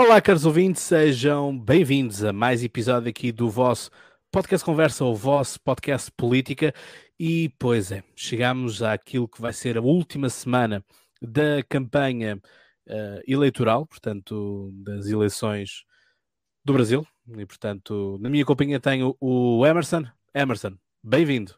Olá, caros ouvintes, sejam bem-vindos a mais episódio aqui do vosso podcast Conversa, o vosso podcast Política. E, pois é, chegamos àquilo que vai ser a última semana da campanha uh, eleitoral, portanto, das eleições do Brasil. E, portanto, na minha companhia tenho o Emerson. Emerson, bem-vindo.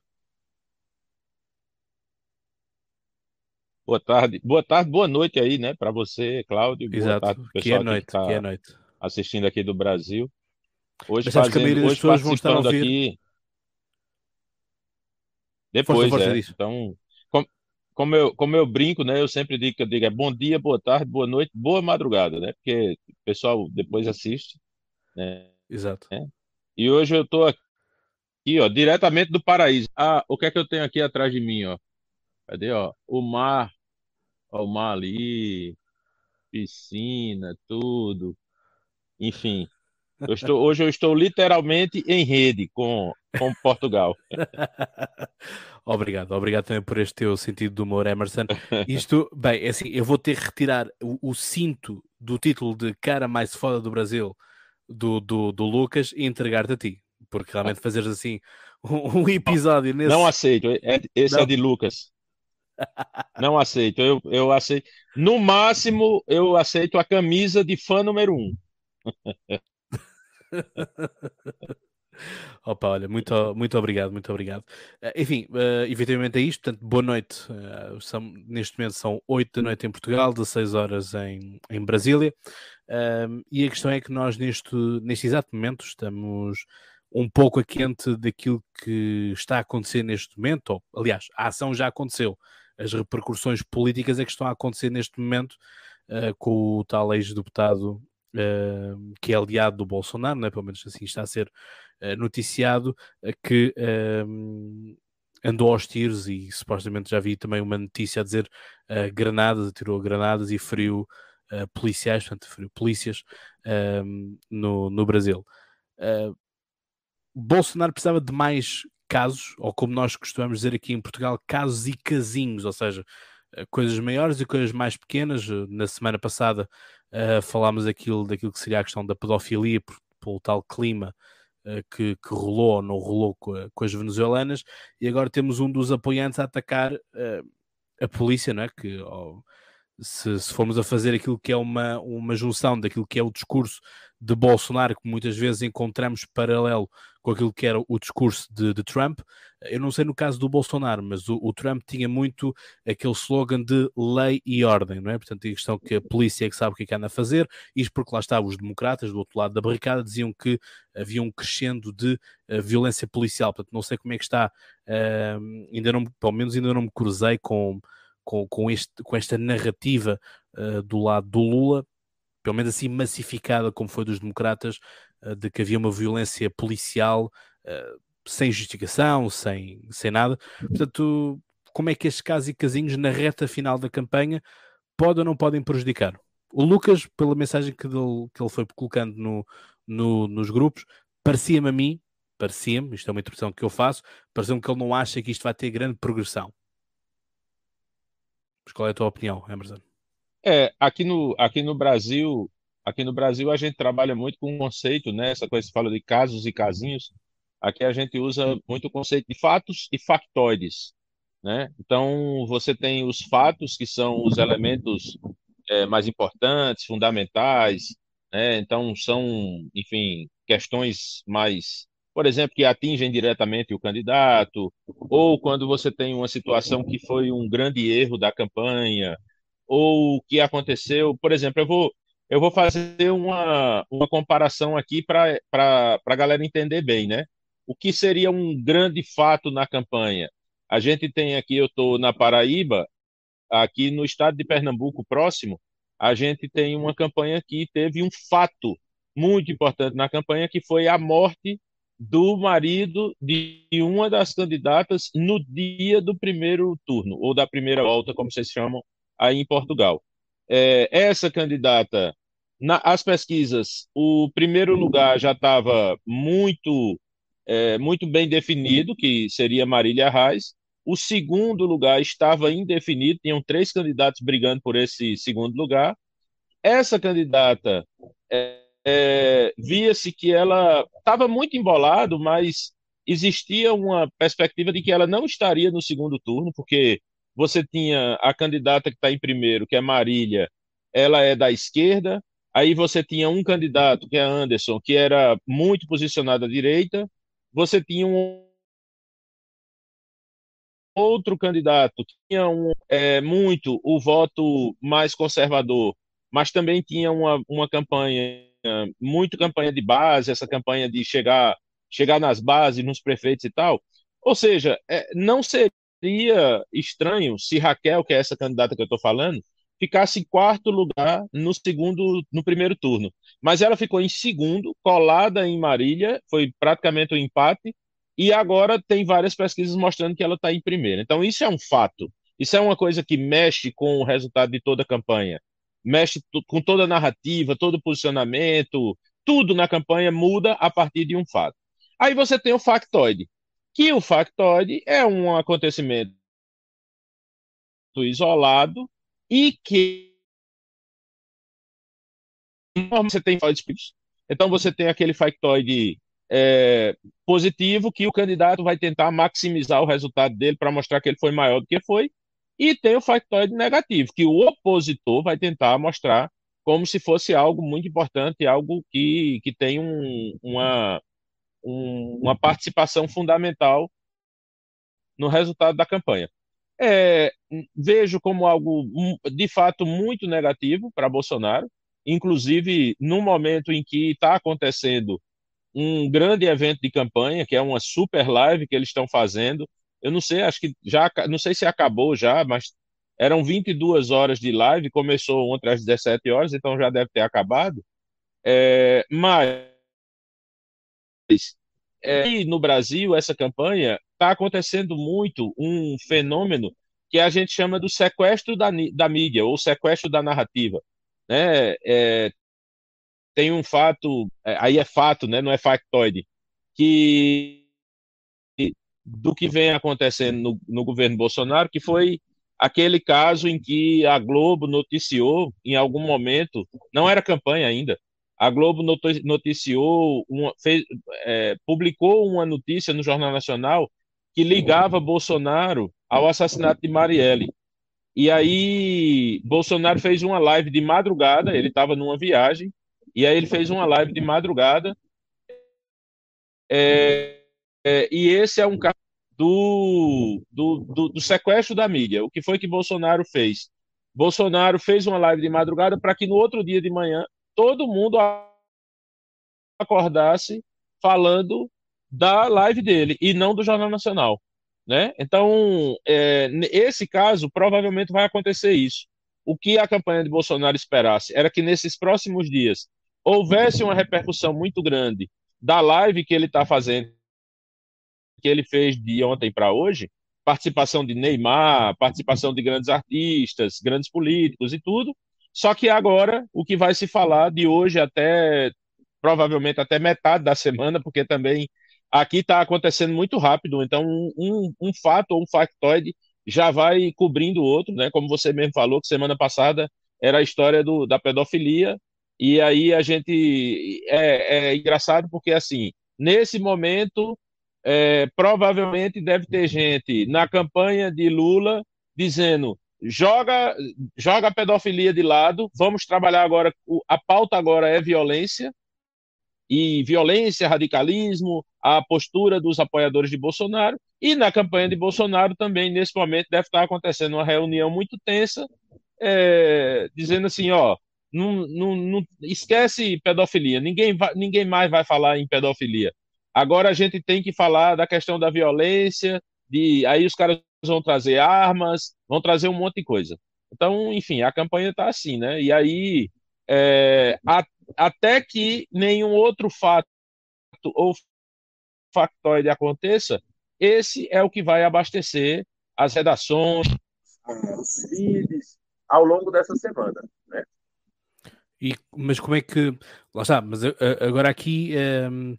Boa tarde, boa tarde, boa noite aí, né, para você, Cláudio. Boa Exato, tarde, que é pessoal noite, que que é noite. assistindo aqui do Brasil. Hoje Mas que fazendo, das hoje participando aqui Força, depois, força é. disso. Então, com- como eu, como eu brinco, né, eu sempre digo que eu digo é bom dia, boa tarde, boa noite, boa madrugada, né, porque o pessoal depois assiste, né. Exato. E hoje eu tô aqui, ó, diretamente do paraíso. Ah, o que é que eu tenho aqui atrás de mim, ó? Cadê, ó? O mar, ó, o mar ali, piscina, tudo. Enfim, eu estou, hoje eu estou literalmente em rede com, com Portugal. Obrigado, obrigado também por este teu sentido de humor, Emerson. Isto, bem, é assim, eu vou ter que retirar o, o cinto do título de cara mais foda do Brasil do, do, do Lucas e entregar-te a ti, porque realmente fazeres assim um, um episódio nesse. Não aceito, é- esse é Não. de Lucas. Não aceito, eu, eu aceito. No máximo, eu aceito a camisa de fã número um. Opa, olha, muito, muito obrigado, muito obrigado. Eh, enfim, eh, efetivamente é isto, portanto, boa noite. Eh, são- neste momento são 8 da noite em Portugal, 16 horas em, em Brasília. Ahm, e a questão é que nós, neste, neste exato momento, estamos um pouco a quente daquilo que está a acontecer neste momento. Ou, aliás, a ação já aconteceu. As repercussões políticas é que estão a acontecer neste momento eh, com o tal ex-deputado eh, que é aliado do Bolsonaro, né? pelo menos assim está a ser eh, noticiado, que andou aos tiros e supostamente já vi também uma notícia a dizer granadas, atirou granadas e feriu policiais, portanto, feriu polícias no, no Brasil. Bolsonaro precisava de mais casos, ou como nós costumamos dizer aqui em Portugal, casos e casinhos, ou seja, eh, coisas maiores e coisas mais pequenas. Eh, Na semana passada eh, falámos aquilo, daquilo que seria a questão da pedofilia por, pelo tal clima eh, que, que rolou ou não rolou com, com as venezuelanas, e agora temos um dos apoiantes a atacar eh, a polícia, não é? Que, se, se formos a fazer aquilo que é uma, uma junção daquilo que é o discurso de Bolsonaro, que muitas vezes encontramos paralelo com aquilo que era o discurso de, de Trump, eu não sei no caso do Bolsonaro, mas o, o Trump tinha muito aquele slogan de lei e ordem, não é? Portanto, a questão que a polícia é que sabe o que é que anda a fazer, isto porque lá estavam os democratas do outro lado da barricada, diziam que havia um crescendo de eh, violência policial, portanto, não sei como é que está, eh, ainda não, pelo menos ainda não me cruzei com, com, com, este, com esta narrativa eh, do lado do Lula, pelo menos assim massificada como foi dos democratas, eh, de que havia uma violência policial eh, sem justificação, sem, sem nada. Portanto, como é que estes casos e casinhos na reta final da campanha podem ou não podem prejudicar? O Lucas, pela mensagem que ele, que ele foi colocando no, no- nos grupos, parecia-me a mim, parecia-me, isto é uma interpretação que eu faço, pareceu-me que ele não acha que isto vai ter grande progressão. Mas qual é a tua opinião, Emerson? É, aqui no, aqui no Brasil, aqui no Brasil a gente trabalha muito com o conceito, né? Essa coisa que fala de casos e casinhos. Aqui a gente usa muito o conceito de fatos e factoides, né? Então você tem os fatos que são os elementos é, mais importantes, fundamentais, né? Então são, enfim, questões mais, por exemplo, que atingem diretamente o candidato, ou quando você tem uma situação que foi um grande erro da campanha ou o que aconteceu. Por exemplo, eu vou, eu vou fazer uma, uma comparação aqui para a galera entender bem, né? O que seria um grande fato na campanha? A gente tem aqui, eu estou na Paraíba, aqui no estado de Pernambuco, próximo, a gente tem uma campanha que teve um fato muito importante na campanha, que foi a morte do marido de uma das candidatas no dia do primeiro turno, ou da primeira volta, como vocês chamam aí em Portugal. É, essa candidata, na, as pesquisas, o primeiro lugar já estava muito, é, muito bem definido, que seria Marília Reis. O segundo lugar estava indefinido, tinham três candidatos brigando por esse segundo lugar. Essa candidata é, é, via-se que ela estava muito embolado, mas existia uma perspectiva de que ela não estaria no segundo turno, porque você tinha a candidata que está em primeiro, que é Marília, ela é da esquerda, aí você tinha um candidato, que é Anderson, que era muito posicionado à direita, você tinha um outro candidato que tinha um, é, muito o voto mais conservador, mas também tinha uma, uma campanha, muito campanha de base, essa campanha de chegar, chegar nas bases, nos prefeitos e tal. Ou seja, é, não seria estranho se Raquel, que é essa candidata que eu estou falando, ficasse em quarto lugar no segundo, no primeiro turno. Mas ela ficou em segundo, colada em Marília, foi praticamente um empate, e agora tem várias pesquisas mostrando que ela está em primeiro. Então, isso é um fato. Isso é uma coisa que mexe com o resultado de toda a campanha. Mexe com toda a narrativa, todo o posicionamento, tudo na campanha muda a partir de um fato. Aí você tem o factoide, que o factoide é um acontecimento isolado e que você tem então você tem aquele factoide é, positivo que o candidato vai tentar maximizar o resultado dele para mostrar que ele foi maior do que foi, e tem o factoide negativo, que o opositor vai tentar mostrar como se fosse algo muito importante, algo que, que tem um, uma, um, uma participação fundamental no resultado da campanha. É, vejo como algo de fato muito negativo para Bolsonaro, inclusive no momento em que está acontecendo um grande evento de campanha, que é uma super live que eles estão fazendo. Eu não sei, acho que já, não sei se acabou já, mas eram 22 horas de live, começou ontem às 17 horas, então já deve ter acabado. É, mas é, no Brasil, essa campanha está acontecendo muito um fenômeno que a gente chama do sequestro da, da mídia, ou sequestro da narrativa. Né? É, tem um fato, é, aí é fato, né, não é factoide, que do que vem acontecendo no, no governo Bolsonaro, que foi aquele caso em que a Globo noticiou em algum momento, não era campanha ainda, a Globo noticiou, uma, fez, é, publicou uma notícia no Jornal Nacional que ligava Bolsonaro ao assassinato de Marielle. E aí Bolsonaro fez uma live de madrugada, ele estava numa viagem, e aí ele fez uma live de madrugada. É, é, e esse é um caso do, do, do, do, sequestro da mídia. O que foi que Bolsonaro fez? Bolsonaro fez uma live de madrugada para que no outro dia de manhã todo mundo acordasse falando da live dele e não do Jornal Nacional. Né? Então, é, esse caso provavelmente vai acontecer isso. O que a campanha de Bolsonaro esperasse era que nesses próximos dias houvesse uma repercussão muito grande da live que ele está fazendo, que ele fez de ontem para hoje, participação de Neymar, participação de grandes artistas, grandes políticos e tudo. Só que agora o que vai se falar de hoje até provavelmente até metade da semana, porque também aqui está acontecendo muito rápido. Então um, um, fato ou um factoide já vai cobrindo o outro, né? Como você mesmo falou, que semana passada era a história do, da pedofilia e aí a gente é, é engraçado porque assim nesse momento é, provavelmente deve ter gente na campanha de Lula dizendo joga joga a pedofilia de lado, vamos trabalhar agora a pauta agora é violência e violência, radicalismo, a postura dos apoiadores de Bolsonaro e na campanha de Bolsonaro também nesse momento deve estar acontecendo uma reunião muito tensa é, dizendo assim, ó, não, não, não, esquece pedofilia. Ninguém, vai, ninguém mais vai falar em pedofilia. Agora a gente tem que falar da questão da violência, de aí os caras vão trazer armas, vão trazer um monte de coisa. Então, enfim, a campanha está assim, né? E aí, é, a, até que nenhum outro fato ou factoide aconteça, esse é o que vai abastecer as redações, os feeds, ao longo dessa semana, né? E, mas como é que. Lá está, mas agora aqui um,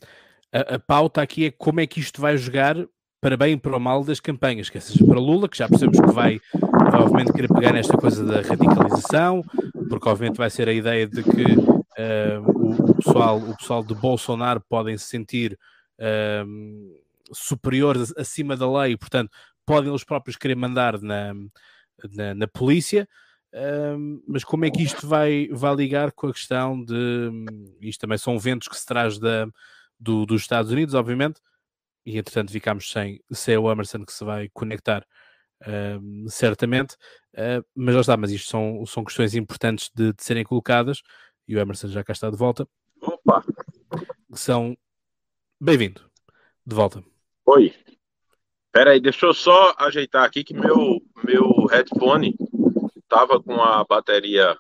a, a, pauta aqui é como é que isto vai jogar para bem e para o mal das campanhas, quer seja para Lula, que já percebemos que vai provavelmente querer pegar nesta coisa da radicalização, porque obviamente vai ser a ideia de que uh, o, o, pessoal, o pessoal de Bolsonaro podem se sentir uh, superiores acima da lei, portanto, podem eles próprios querer mandar na, na, na polícia. Uh, mas como é que isto vai, vai ligar com a questão de isto também são ventos que se traz da, do, dos Estados Unidos, obviamente, e entretanto ficámos sem, sem o Emerson que se vai conectar uh, certamente, uh, mas já está, mas isto são, são questões importantes de, de, serem colocadas e o Emerson já cá está de volta. Opa! São bem-vindo de volta. Oi. Espera aí, deixa eu só ajeitar aqui que meu meu headphone tava com a bateria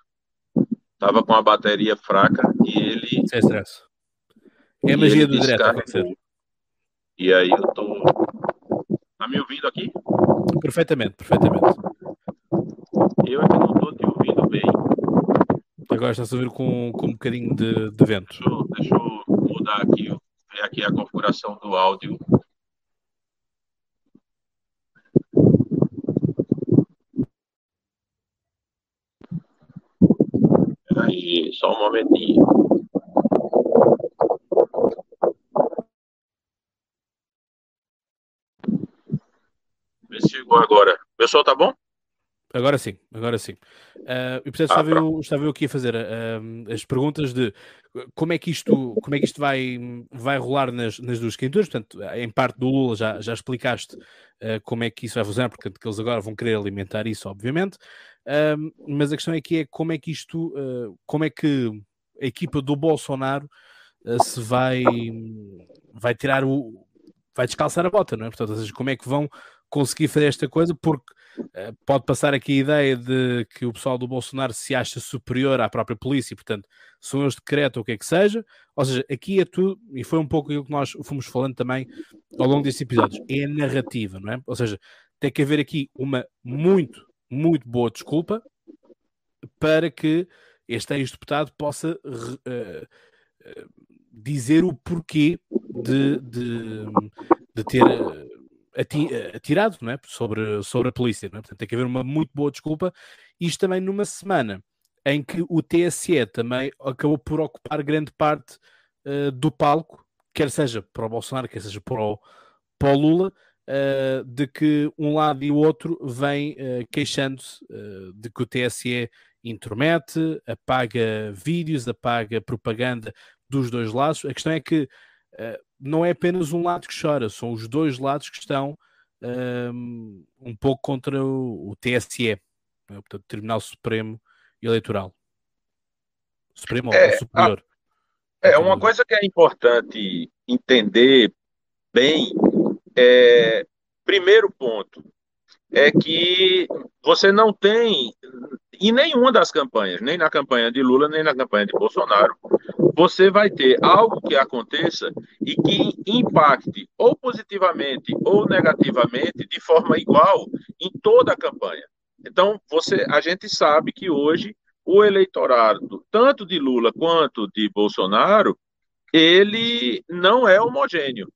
tava com a bateria fraca e ele Sem stress. É a magia do direto. E aí eu tô Tá me ouvindo aqui? Perfeitamente, perfeitamente. Eu é que não estou te ouvindo bem. Agora está-se a ouvir com, com um bocadinho de, de vento. Deixa eu, deixa eu mudar aqui, ver aqui a configuração do áudio. Aí, só um momentinho. Vê se chegou agora. O pessoal tá bom? Agora sim, agora sim. Uh, e portanto, ah, estava, eu, estava eu aqui a fazer uh, as perguntas de como é que isto, como é que isto vai, vai rolar nas, nas duas candidaturas. Portanto, em parte do Lula já, já explicaste uh, como é que isso vai funcionar, porque que eles agora vão querer alimentar isso, obviamente. mas a questão aqui é como é que isto, como é que a equipa do Bolsonaro se vai, vai tirar o. vai descalçar a bota, não é? Portanto, ou seja, como é que vão conseguir fazer esta coisa, porque uh, pode passar aqui a ideia de que o pessoal do Bolsonaro se acha superior à própria polícia, portanto, são eles decretam o que é que seja. Ou seja, aqui é tudo, e foi um pouco aquilo que nós fomos falando também ao longo destes episódios, é a narrativa, não é? Ou seja, tem que haver aqui uma muito, muito boa desculpa para que este ex-deputado possa uh, uh, dizer o porquê de, de, de ter atirado não é? sobre, sobre a polícia. É? Portanto, tem que haver uma muito boa desculpa. Isto também numa semana em que o TSE também acabou por ocupar grande parte uh, do palco, quer seja para o Bolsonaro, quer seja para o, para o Lula, uh, de que um lado e o outro vêm uh, queixando-se de que o TSE intromete, apaga vídeos, apaga propaganda dos dois lados. A questão é que não é apenas um lado que chora, são os dois lados que estão um, um pouco contra o, o TSE, né? portanto, Tribunal Supremo Eleitoral. Supremo é, ou Superior. A, é, uma coisa que é importante entender bem é, primeiro ponto, é que você não tem, em nenhuma das campanhas, nem na campanha de Lula, nem na campanha de Bolsonaro, você vai ter algo que aconteça e que impacte ou positivamente ou negativamente de forma igual em toda a campanha. Então, você, a gente sabe que hoje o eleitorado, tanto de Lula quanto de Bolsonaro, ele não é homogêneo.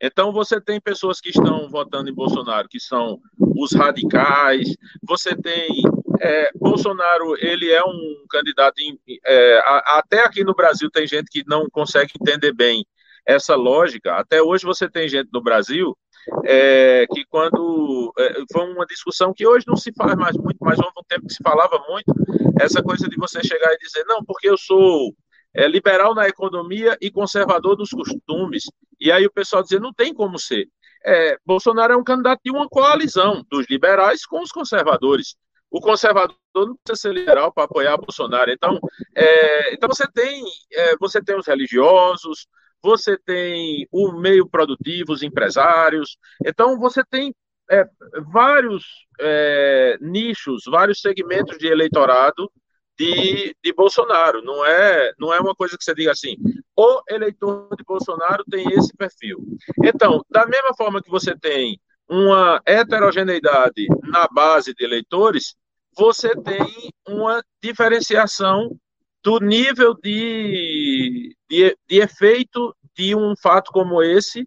Então, você tem pessoas que estão votando em Bolsonaro, que são os radicais, você tem. É, Bolsonaro, ele é um candidato. Em, é, a, até aqui no Brasil tem gente que não consegue entender bem essa lógica. Até hoje você tem gente no Brasil é, que quando é, foi uma discussão que hoje não se faz mais muito, mas houve um tempo que se falava muito essa coisa de você chegar e dizer não, porque eu sou é, liberal na economia e conservador dos costumes. E aí o pessoal dizia, não tem como ser. É, Bolsonaro é um candidato de uma coalizão dos liberais com os conservadores. O conservador não precisa ser liberal para apoiar Bolsonaro. Então, é, então você tem é, você tem os religiosos, você tem o meio produtivo, os empresários. Então você tem é, vários é, nichos, vários segmentos de eleitorado de, de Bolsonaro. Não é, não é uma coisa que você diga assim, o eleitor de Bolsonaro tem esse perfil. Então, da mesma forma que você tem uma heterogeneidade na base de eleitores, você tem uma diferenciação do nível de, de, de efeito de um fato como esse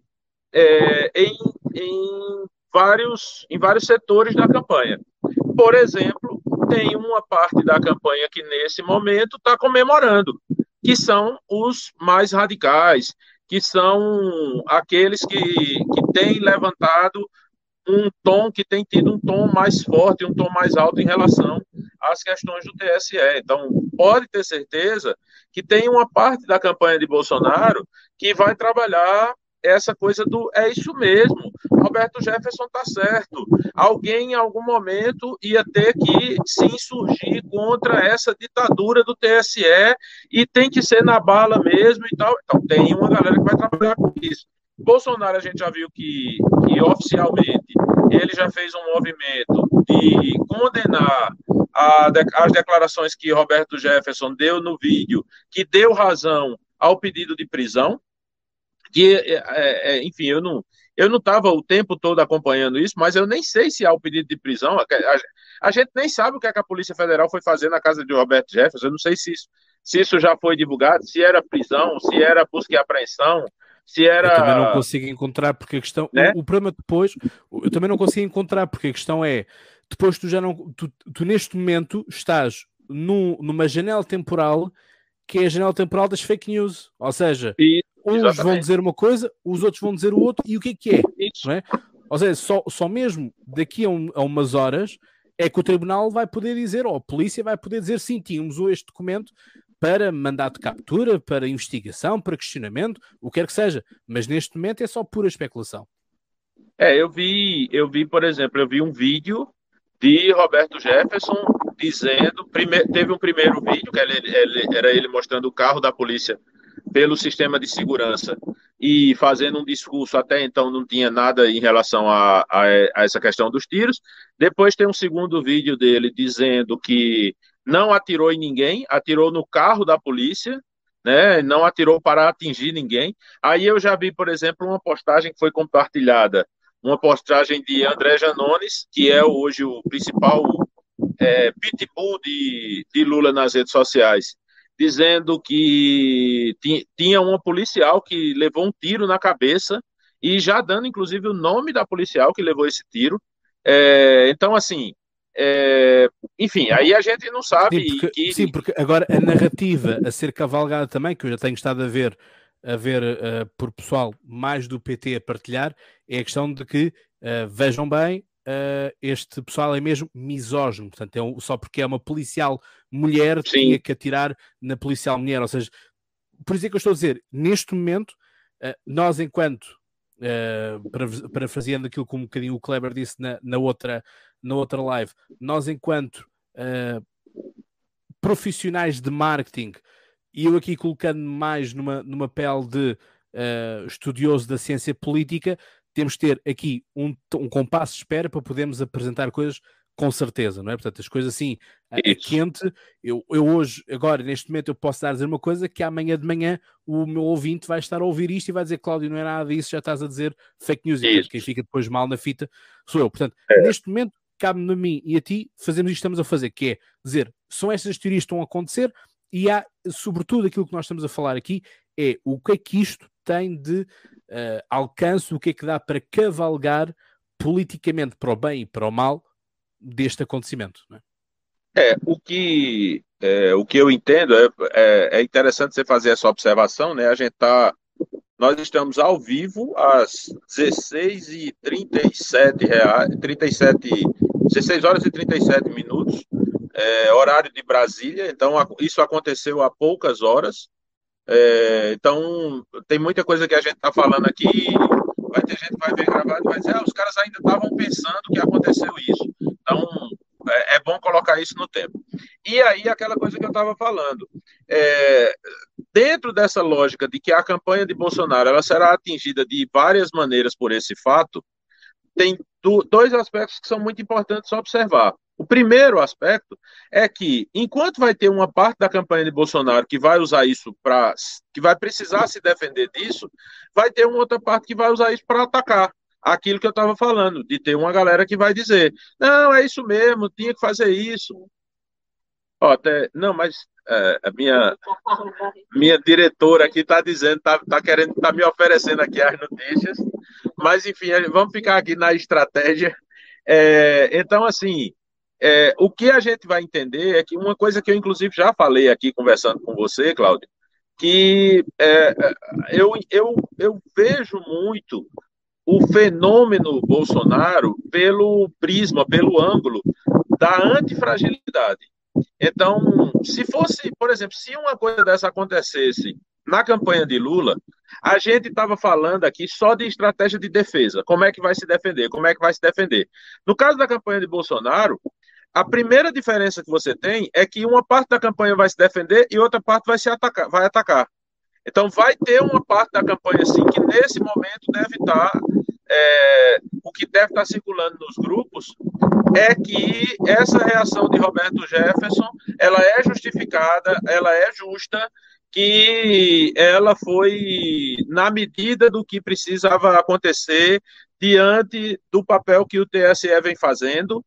é, em, em, vários, em vários setores da campanha. Por exemplo, tem uma parte da campanha que nesse momento está comemorando, que são os mais radicais, que são aqueles que, que têm levantado um tom que tem tido um tom mais forte, um tom mais alto em relação às questões do TSE. Então, pode ter certeza que tem uma parte da campanha de Bolsonaro que vai trabalhar essa coisa do é isso mesmo, Roberto Jefferson está certo. Alguém em algum momento ia ter que se insurgir contra essa ditadura do TSE e tem que ser na bala mesmo e tal. Então tem uma galera que vai trabalhar com isso. Bolsonaro a gente já viu que, que oficialmente ele já fez um movimento de condenar a, as declarações que Roberto Jefferson deu no vídeo, que deu razão ao pedido de prisão, que, é, é, é enfim, eu não eu não estava o tempo todo acompanhando isso, mas eu nem sei se há o pedido de prisão. A, gente nem sabe o que, é que, a Polícia Federal foi fazer na casa de Roberto Jefferson. Eu não sei se isso, se isso já foi divulgado, se era prisão, se era busca e apreensão, se era. Eu também não consigo encontrar, porque a questão. Né? O, o, problema depois, eu também não consigo encontrar, porque a questão é: depois tu já não. Tu, tu neste momento estás num, numa janela temporal que é a janela temporal das fake news. Ou seja, e, uns exatamente. vão dizer uma coisa, os outros vão dizer o outro, e o que é que é? Não é? Ou seja, só, só mesmo daqui a, um, a, umas horas é que o tribunal vai poder dizer, ou a polícia vai poder dizer, sim, tínhamos este documento para mandado de captura, para investigação, para questionamento, o que quer que seja. Mas neste momento é só pura especulação. É, eu vi, eu vi, por exemplo, eu vi um vídeo de Roberto Jefferson dizendo, prime, teve um primeiro vídeo que ele, ele, era ele mostrando o carro da polícia pelo sistema de segurança e fazendo um discurso até então não tinha nada em relação a, a, a, essa questão dos tiros. Depois tem um segundo vídeo dele dizendo que não atirou em ninguém, atirou no carro da polícia, né? Não atirou para atingir ninguém. Aí eu já vi, por exemplo, uma postagem que foi compartilhada, uma postagem de André Janones, que é hoje o principal é, pitbull de, de Lula nas redes sociais dizendo que tinha uma policial que levou um tiro na cabeça e já dando, inclusive, o nome da policial que levou esse tiro. É, então, assim, é, enfim, aí a gente não sabe. Sim porque, que... sim, porque agora a narrativa a ser cavalgada também, que eu já tenho estado a ver, a ver uh, por pessoal mais do PT a partilhar, é a questão de que, uh, vejam bem, uh, este pessoal é mesmo misógino, portanto, é um, só porque é uma policial mulher Sim. tinha que atirar na policial mulher, ou seja, por isso é que eu estou a dizer, neste momento, nós enquanto, uh, parafraseando aquilo que um bocadinho o Kleber disse na, na, outra, na outra live, nós enquanto uh, profissionais de marketing, e eu aqui colocando mais numa, numa pele de uh, estudioso da ciência política, temos de ter aqui um, um compasso de espera para podermos apresentar coisas com certeza, não é? Portanto, as coisas assim, a quente, eu, eu hoje, agora, neste momento, eu posso dar a dizer uma coisa que amanhã de manhã o meu ouvinte vai estar a ouvir isto e vai dizer, Cláudio, não é nada disso, já estás a dizer fake news, e quem fica depois mal na fita sou eu. Portanto, é. neste momento, cabe-me a mim e a ti fazermos isto que estamos a fazer, que é dizer, são estas teorias que estão a acontecer e há, sobretudo, aquilo que nós estamos a falar aqui é o que é que isto tem de uh, alcance, o que é que dá para cavalgar politicamente para o bem e para o mal deste acontecimento. É? é o que é, o que eu entendo é, é, é, interessante você fazer essa observação, né? A gente tá, nós estamos ao vivo às 16 e 37 reais, 37, 16 horas e 37 minutos, é, horário de Brasília. Então isso aconteceu há poucas horas. É, então, tem muita coisa que a gente está falando aqui. Vai ter gente que vai ver gravado e vai dizer: ah, os caras ainda estavam pensando que aconteceu isso. Então, é, é, bom colocar isso no tempo. E aí, aquela coisa que eu estava falando. É, dentro dessa lógica de que a campanha de Bolsonaro ela será atingida de várias maneiras por esse fato, tem dois aspectos que são muito importantes observar. O primeiro aspecto é que, enquanto vai ter uma parte da campanha de Bolsonaro que vai usar isso para. que vai precisar se defender disso, vai ter uma outra parte que vai usar isso para atacar aquilo que eu estava falando, de ter uma galera que vai dizer: não, é isso mesmo, tinha que fazer isso. Ó, até, não, mas é, a minha, minha diretora aqui está dizendo, está tá querendo, está me oferecendo aqui as notícias, mas enfim, vamos ficar aqui na estratégia. É, então, assim, é, o que a gente vai entender é que uma coisa que eu, inclusive, já falei aqui conversando com você, Cláudio, que é, eu, eu, eu vejo muito o fenômeno Bolsonaro pelo prisma, pelo ângulo da antifragilidade. Então, se fosse, por exemplo, se uma coisa dessa acontecesse na campanha de Lula, a gente estava falando aqui só de estratégia de defesa. Como é que vai se defender? Como é que vai se defender? No caso da campanha de Bolsonaro, a primeira diferença que você tem é que uma parte da campanha vai se defender e outra parte vai se atacar, vai atacar. Então vai ter uma parte da campanha assim que nesse momento deve estar é, o que deve estar circulando nos grupos é que essa reação de Roberto Jefferson ela é justificada, ela é justa, que ela foi na medida do que precisava acontecer diante do papel que o TSE vem fazendo.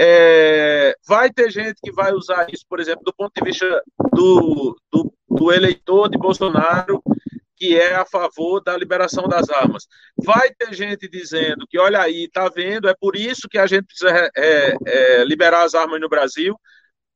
É, vai ter gente que vai usar isso, por exemplo, do ponto de vista do, do, do eleitor de Bolsonaro, que é a favor da liberação das armas. Vai ter gente dizendo que, olha aí, tá vendo, é por isso que a gente precisa é, é, liberar as armas no Brasil,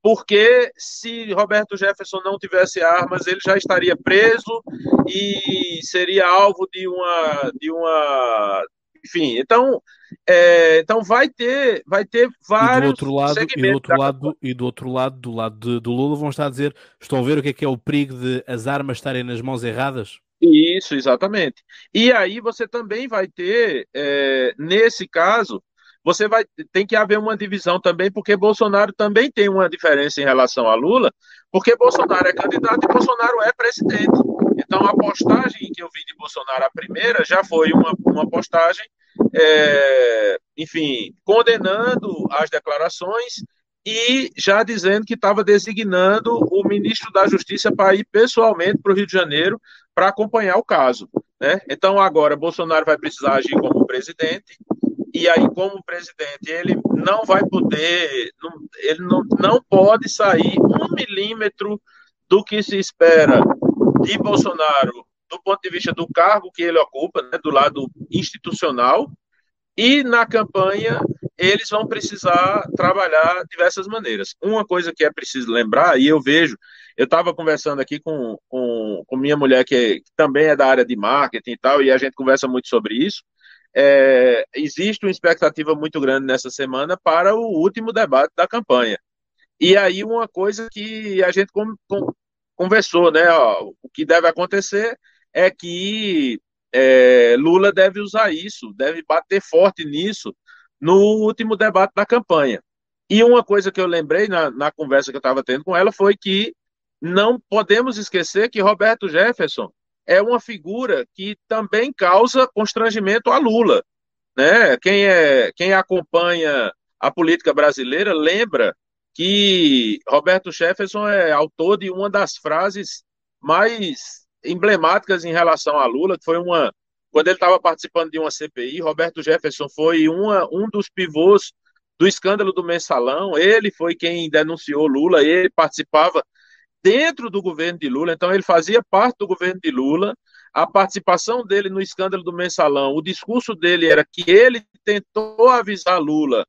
porque se Roberto Jefferson não tivesse armas, ele já estaria preso e seria alvo de uma, de uma, enfim. Então, é, então vai ter, vai ter vários. E do outro lado, e do outro lado, e do outro lado, do lado de, do Lula, vão estar a dizer, estão a ver o que é que é o perigo de as armas estarem nas mãos erradas? Isso, exatamente. E aí você também vai ter, é, nesse caso, você vai tem que haver uma divisão também, porque Bolsonaro também tem uma diferença em relação a Lula, porque Bolsonaro é candidato e Bolsonaro é presidente. Então a postagem que eu vi de Bolsonaro, a primeira, já foi uma, uma postagem, é, enfim, condenando as declarações e já dizendo que estava designando o ministro da Justiça para ir pessoalmente para o Rio de Janeiro para acompanhar o caso. Né? Então, agora, Bolsonaro vai precisar agir como presidente, e aí, como presidente, ele não vai poder, não, ele não, não pode sair um milímetro do que se espera de Bolsonaro do ponto de vista do cargo que ele ocupa, né, do lado institucional, e na campanha eles vão precisar trabalhar diversas maneiras. Uma coisa que é preciso lembrar, e eu vejo, eu estava conversando aqui com, com, com minha mulher, que, que, também é da área de marketing e tal, e a gente conversa muito sobre isso. É, existe uma expectativa muito grande nessa semana para o último debate da campanha. E aí, uma coisa que a gente com, com, conversou, né? Ó, o que deve acontecer é que é, Lula deve usar isso, deve bater forte nisso no último debate da campanha. E uma coisa que eu lembrei na, na conversa que eu estava tendo com ela foi que não podemos esquecer que Roberto Jefferson é uma figura que também causa constrangimento a Lula. Né? Quem, é, quem acompanha a política brasileira lembra que Roberto Jefferson é autor de uma das frases mais emblemáticas em relação a Lula, que foi uma. Quando ele estava participando de uma CPI, Roberto Jefferson foi uma, um dos pivôs do escândalo do mensalão. Ele foi quem denunciou Lula, ele participava dentro do governo de Lula, então ele fazia parte do governo de Lula. A participação dele no escândalo do mensalão, o discurso dele era que ele tentou avisar Lula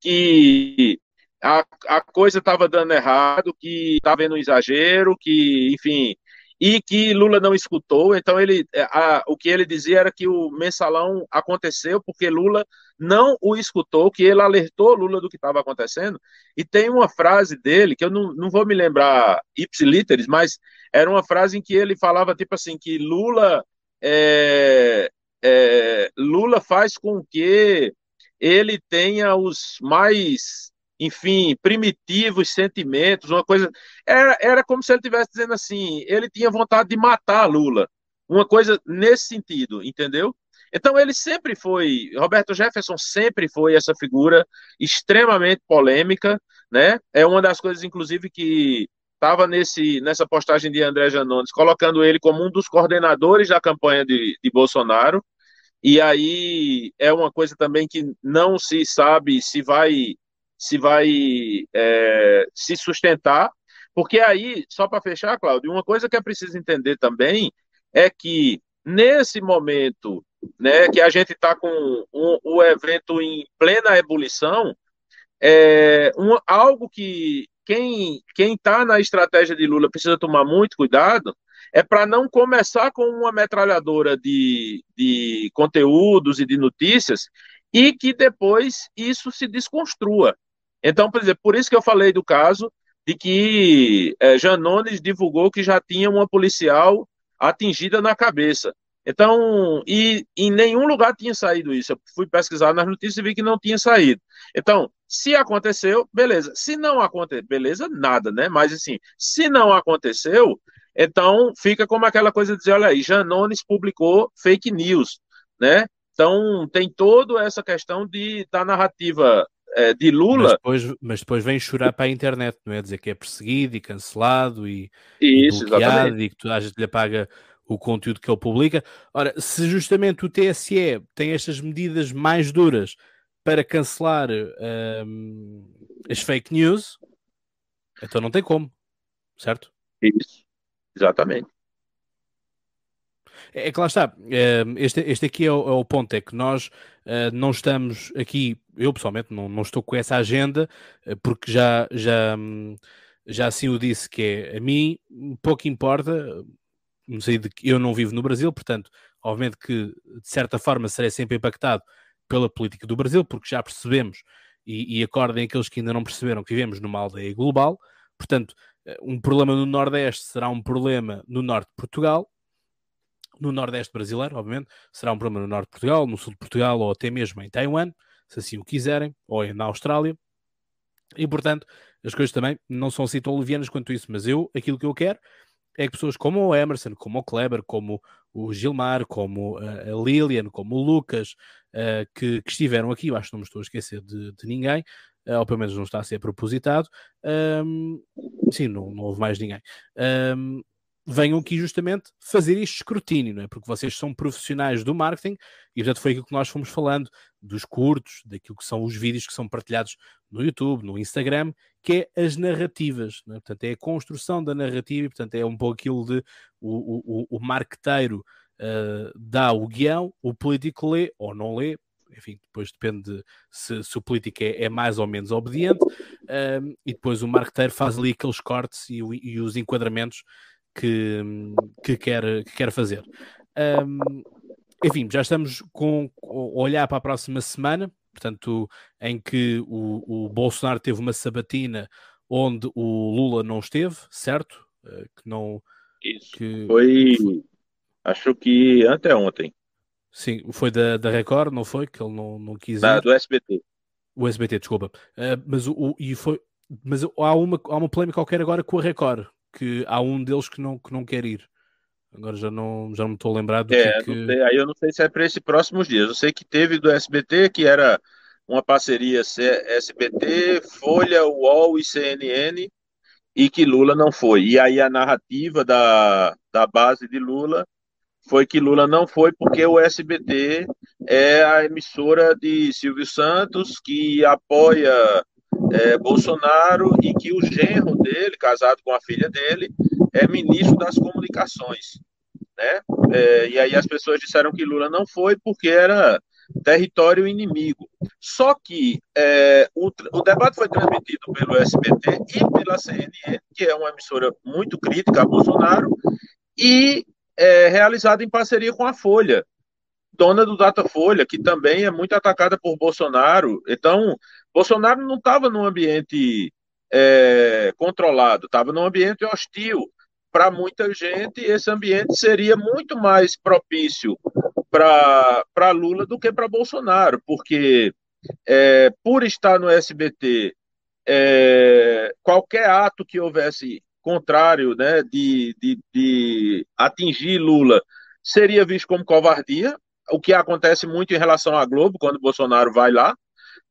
que a, a coisa estava dando errado, que estava vendo um exagero, que, enfim, e que Lula não escutou. Então, ele, é, a, o que ele dizia era que o mensalão aconteceu porque Lula não o escutou, que ele alertou Lula do que estava acontecendo. E tem uma frase dele, que eu não, não vou me lembrar ipsiliteris, mas era uma frase em que ele falava, tipo assim, que Lula. É, é, Lula faz com que ele tenha os mais enfim, primitivos sentimentos, uma coisa. Era, era como se ele estivesse dizendo assim: ele tinha vontade de matar Lula. Uma coisa nesse sentido, entendeu? Então ele sempre foi, Roberto Jefferson sempre foi essa figura extremamente polêmica, né? É uma das coisas, inclusive, que estava nessa postagem de André Janones, colocando ele como um dos coordenadores da campanha de, de Bolsonaro. E aí é uma coisa também que não se sabe se vai se vai é, se sustentar, porque aí, só para fechar, Cláudio, uma coisa que é preciso entender também é que nesse momento né, que a gente está com um, o evento em plena ebulição, é um, algo que quem está na estratégia de Lula precisa tomar muito cuidado é para não começar com uma metralhadora de, de conteúdos e de notícias e que depois isso se desconstrua. Então, por exemplo, por isso que eu falei do caso de que é, Janones divulgou que já tinha uma policial atingida na cabeça. Então, e em nenhum lugar tinha saído isso. Eu fui pesquisar nas notícias e vi que não tinha saído. Então, se aconteceu, beleza. Se não aconteceu, beleza, nada, né? Mas assim, se não aconteceu, então fica como aquela coisa de dizer, olha aí, Janones publicou fake news, né? Então, tem toda essa questão de da narrativa de Lula. Mas depois, mas depois vem chorar para a internet, não é? Dizer que é perseguido e cancelado e, Isso, e bloqueado exatamente. e que toda a gente lhe paga o conteúdo que ele publica. Ora, se justamente o TSE tem estas medidas mais duras para cancelar um, as fake news, então não tem como, certo? Isso, exatamente. É, é que lá está, este, este aqui é o, é o ponto, é que nós uh, não estamos aqui, eu pessoalmente não, não estou com essa agenda, uh, porque já, já, já assim o disse, que é, a mim pouco importa, no sentido de que eu não vivo no Brasil, portanto, obviamente que de certa forma serei sempre impactado pela política do Brasil, porque já percebemos, e, e acordem aqueles que ainda não perceberam que vivemos numa aldeia global, portanto, eh, um problema no Nordeste será um problema no Norte de Portugal, no Nordeste brasileiro, obviamente, será um problema no Norte de Portugal, no Sul de Portugal ou até mesmo em Taiwan, se assim o quiserem, ou na Austrália, e portanto, as coisas também não são assim tão levianas quanto isso, mas eu, aquilo que eu quero é que pessoas como o Emerson, como o Kleber, como o Gilmar, como a Lilian, como o Lucas, uh, que, que, estiveram aqui, eu acho que não me estou a esquecer de, de ninguém, uh, ou pelo menos não está a ser propositado, um, sim, não, não houve mais ninguém. Um, venham aqui justamente fazer este escrutínio, não é? Porque vocês são profissionais do marketing e, portanto, foi aquilo que nós fomos falando dos curtos, daquilo que são os vídeos que são partilhados no YouTube, no Instagram, que é as narrativas, é? portanto, é a construção da narrativa e, portanto, é um pouco aquilo de o, o, o marqueteiro uh, dá o guião, o político lê ou não lê, enfim, depois depende se, se o político é, é, mais ou menos obediente, uh, e depois o marqueteiro faz ali aqueles cortes e, e os enquadramentos que, que, quer, que quer fazer. Um, enfim, já estamos com olhar para a próxima semana, portanto, em que o, o Bolsonaro teve uma sabatina onde o Lula não esteve, certo? Uh, que não. Isso. Que... Foi. Acho que anteontem. Sim, foi da, da Record, não foi? Que ele não, não quis. Da, do SBT. O SBT, desculpa. Uh, mas o, o, e foi. Mas há uma, há uma polémica qualquer agora com a Record, que há um deles que não, que não quer ir. Agora já não, já não me estou a lembrar do é, que, que... aí eu não sei se é para esses próximos dias. Eu sei que teve do SBT, que era uma parceria SBT, Folha, UOL e CNN, e que Lula não foi. E aí a narrativa da, da base de Lula foi que Lula não foi porque o SBT é a emissora de Silvio Santos, que apoia é, Bolsonaro e que o genro dele, casado com a filha dele, é ministro das comunicações. Né? É, e aí as pessoas disseram que Lula não foi porque era território inimigo. Só que é, o, o, debate foi transmitido pelo SBT e pela CNN, que é uma emissora muito crítica a Bolsonaro, e é, realizado em parceria com a Folha, dona do Datafolha, que também é muito atacada por Bolsonaro. Então, Bolsonaro não estava num ambiente é, controlado, estava num ambiente hostil. Para muita gente, esse ambiente seria muito mais propício para Lula do que para Bolsonaro, porque é, por estar no SBT, é, qualquer ato que houvesse contrário né, de, de, de atingir Lula seria visto como covardia, o que acontece muito em relação à Globo, quando Bolsonaro vai lá.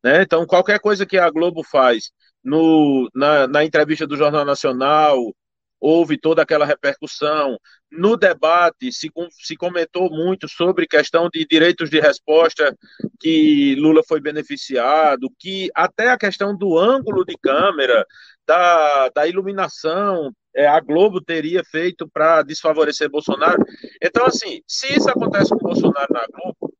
Né? Então, qualquer coisa que a Globo faz no, na, na entrevista do Jornal Nacional, houve toda aquela repercussão. No debate, se, se comentou muito sobre questão de direitos de resposta, que Lula foi beneficiado, que até a questão do ângulo de câmera, da, da iluminação, é, a Globo teria feito para desfavorecer Bolsonaro. Então, assim, se isso acontece com Bolsonaro na Globo,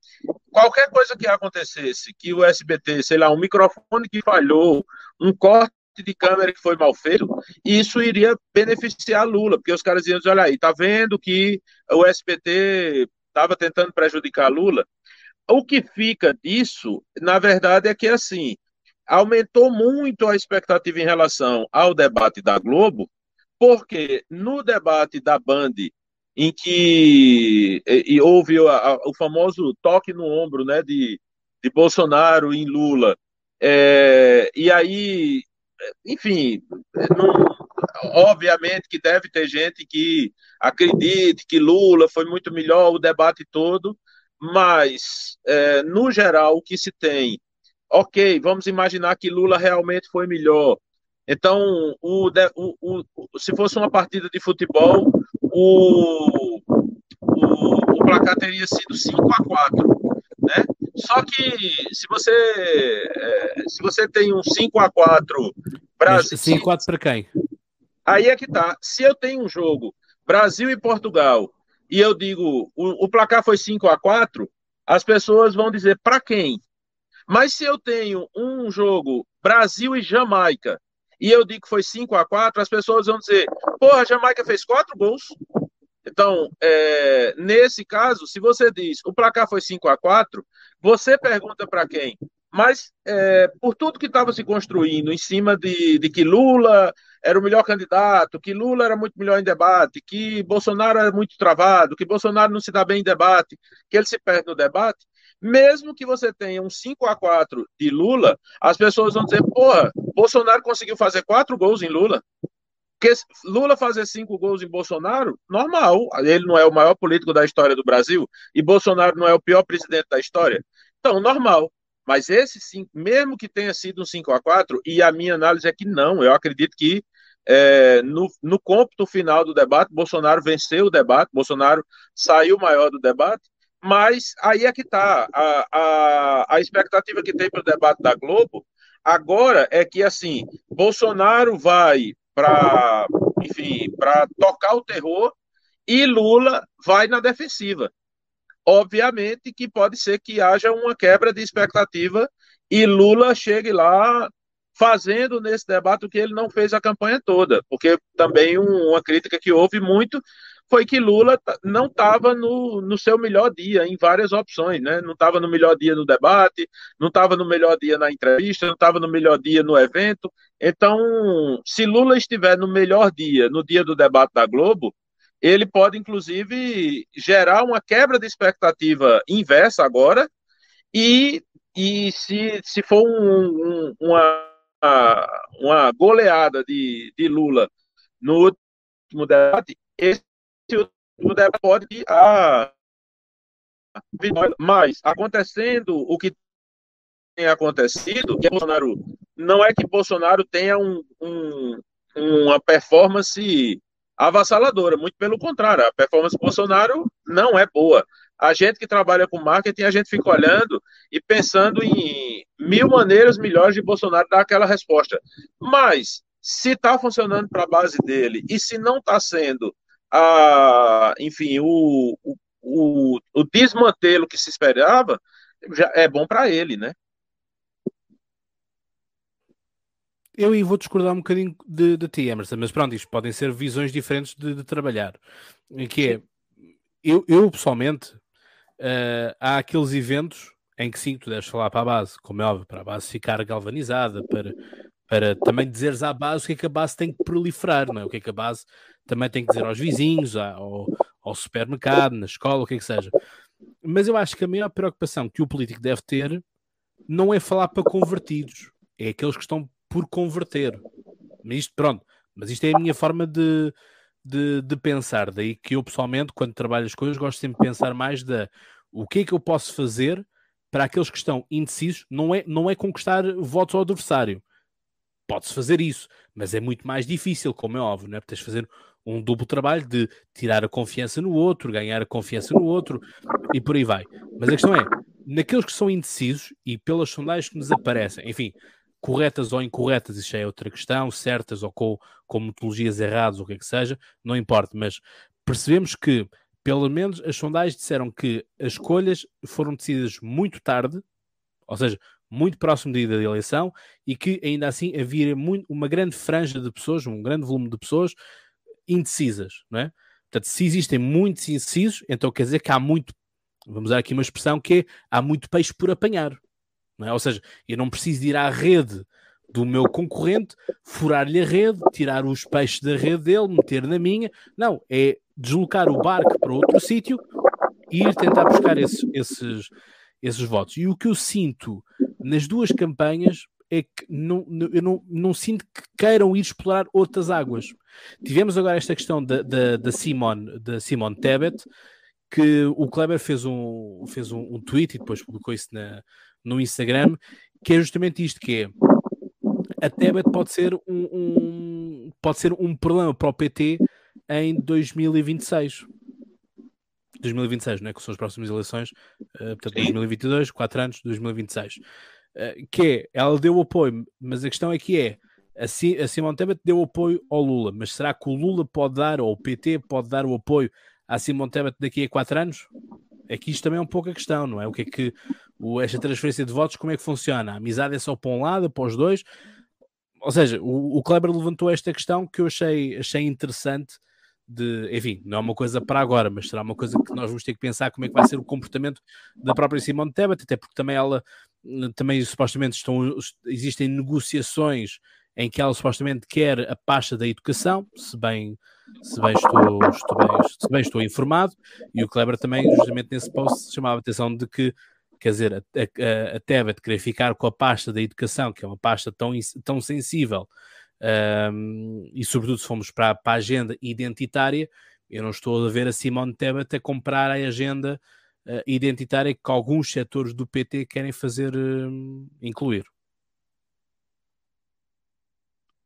qualquer coisa que acontecesse, que o SBT, sei lá, um microfone que falhou, um corte de câmera que foi mal feito, isso iria beneficiar Lula, porque os caras iam dizer, olha aí, tá vendo que o SBT estava tentando prejudicar Lula? O que fica disso, na verdade, é que assim, aumentou muito a expectativa em relação ao debate da Globo, porque no debate da Band, em que e, e houve a, a, o famoso toque no ombro né, de, de Bolsonaro em Lula, é, e aí, enfim, não, obviamente que deve ter gente que acredite que Lula foi muito melhor o debate todo, mas, é, no geral, o que se tem, ok, vamos imaginar que Lula realmente foi melhor. Então, o, o, o, se fosse uma partida de futebol, o, o, placar teria sido 5 a 4 né? Só que se você é, se você tem um 5 a 4 Brasil 5 a 4 para quem? Aí é que tá. Se eu tenho um jogo Brasil e Portugal e eu digo o, o placar foi 5 a 4, as pessoas vão dizer para quem? Mas se eu tenho um jogo Brasil e Jamaica e eu digo que foi 5 a 4, as pessoas vão dizer: "Porra, a Jamaica fez quatro gols". Então, é, nesse caso, se você diz o placar foi 5 a 4 você pergunta para quem? Mas, é, por tudo que estava se construindo em cima de, de, que Lula era o melhor candidato, que Lula era muito melhor em debate, que Bolsonaro era muito travado, que Bolsonaro não se dá bem em debate, que ele se perde no debate, mesmo que você tenha um 5 a 4 de Lula, as pessoas vão dizer, porra, Bolsonaro conseguiu fazer quatro gols em Lula. Porque Lula fazer cinco gols em Bolsonaro, normal. Ele não é o maior político da história do Brasil e Bolsonaro não é o pior presidente da história. Então, normal. Mas esse sim, mesmo que tenha sido um 5 a 4 e a minha análise é que não, eu acredito que é, no, no cômputo final do debate, Bolsonaro venceu o debate, Bolsonaro saiu maior do debate, mas aí é que está. A, a, a expectativa que tem para o debate da Globo agora é que, assim, Bolsonaro vai para, enfim, para tocar o terror e Lula vai na defensiva. Obviamente que pode ser que haja uma quebra de expectativa e Lula chegue lá fazendo nesse debate o que ele não fez a campanha toda, porque também uma crítica que houve muito foi que Lula não estava no, no seu melhor dia em várias opções, né? Não estava no melhor dia no debate, não estava no melhor dia na entrevista, não estava no melhor dia no evento. Então, se Lula estiver no melhor dia, no dia do debate da Globo, ele pode, inclusive, gerar uma quebra de expectativa inversa agora, e, e se, se for um, um, uma, uma goleada de, de Lula no último debate, esse o debate pode a mas acontecendo o que tem acontecido, que Bolsonaro não é que Bolsonaro tenha um, um, uma performance avassaladora, muito pelo contrário, a performance do Bolsonaro não é boa. A gente que trabalha com marketing, a gente fica olhando e pensando em mil maneiras melhores de Bolsonaro dar aquela resposta. Mas, se está funcionando para a base dele e se não está sendo a, enfim, o, o, o desmantelo que se esperava já é bom para ele, né? Eu aí vou discordar um bocadinho de, de ti, Emerson, mas pronto, isto podem ser visões diferentes de, de trabalhar. Que é, eu, eu pessoalmente, uh, há aqueles eventos em que sim, tu deves falar para a base, como é óbvio, para a base ficar galvanizada, para, para também dizeres à base o que é que a base tem que proliferar, não é? O que é que a base também tem que dizer aos vizinhos, ao, ao supermercado, na escola, o que é que seja. Mas eu acho que a maior preocupação que o político deve ter não é falar para convertidos, é aqueles que estão por converter. Mas isto, pronto, mas isto é a minha forma de, de, de, pensar. Daí que eu, pessoalmente, quando trabalho as coisas, gosto sempre de pensar mais da o que é que eu posso fazer para aqueles que estão indecisos. Não é, não é conquistar votos ao adversário. Pode-se fazer isso, mas é muito mais difícil, como é óbvio, não é? Tens de fazer um duplo trabalho de tirar a confiança no outro, ganhar a confiança no outro e por aí vai. Mas a questão é, naqueles que são indecisos e pelas sondagens que nos aparecem, enfim, corretas ou incorretas, isso é outra questão, certas ou com, com metodologias erradas, ou o que é que seja, não importa, mas percebemos que, pelo menos, as sondagens disseram que as escolhas foram decididas muito tarde, ou seja, muito próximo da ida da eleição e que ainda assim havia muito, uma grande franja de pessoas, um grande volume de pessoas indecisas, não é? Portanto, se existem muitos indecisos, então quer dizer que há muito, vamos usar aqui uma expressão que é, há muito peixe por apanhar, não é? Ou seja, eu não preciso ir à rede do meu concorrente, furar-lhe a rede, tirar os peixes da rede dele, meter na minha. Não, é deslocar o barco para outro sítio e ir tentar buscar esses, esses, esses votos. E o que eu sinto nas duas campanhas é que não, eu não, não sinto que queiram ir explorar outras águas. Tivemos agora esta questão da, da, da Simone, da Simone Tebet, que o Kleber fez um, fez um, um tweet e depois publicou isso na, no Instagram, que é justamente isto que é a Tebet pode ser um, um, pode ser um problema para o PT em 2026. 2026, não é? Que são as próximas eleições, uh, portanto, Sim. 2022, 4 anos, 2026. Uh, que é, ela deu apoio, mas a questão é que é, a, Simone Tebet deu apoio ao Lula, mas será que o Lula pode dar, ou o PT pode dar o apoio à Simone Tebet daqui a 4 anos? É que isto também é um pouco a questão, não é? O que é que o, esta transferência de votos, como é que funciona? A amizade é só para um lado, para os dois? Ou seja, o, o Kleber levantou esta questão que eu achei, achei interessante de, enfim, não é uma coisa para agora, mas será uma coisa que nós vamos ter que pensar como é que vai ser o comportamento da própria Simone Tebet, até porque também ela, também supostamente estão, existem negociações em que ela supostamente quer a pasta da educação, se bem, se bem, estou, estou bem, se bem estou informado, e o Kleber também, justamente nesse post, chamava a atenção de que, quer dizer, a, a, a Tebet querer ficar com a pasta da educação, que é uma pasta tão, tão sensível, um, e sobretudo se formos para, para, a agenda identitária, eu não estou a ver a Simone Tebet a comprar a agenda uh, identitária que alguns setores do PT querem fazer incluir.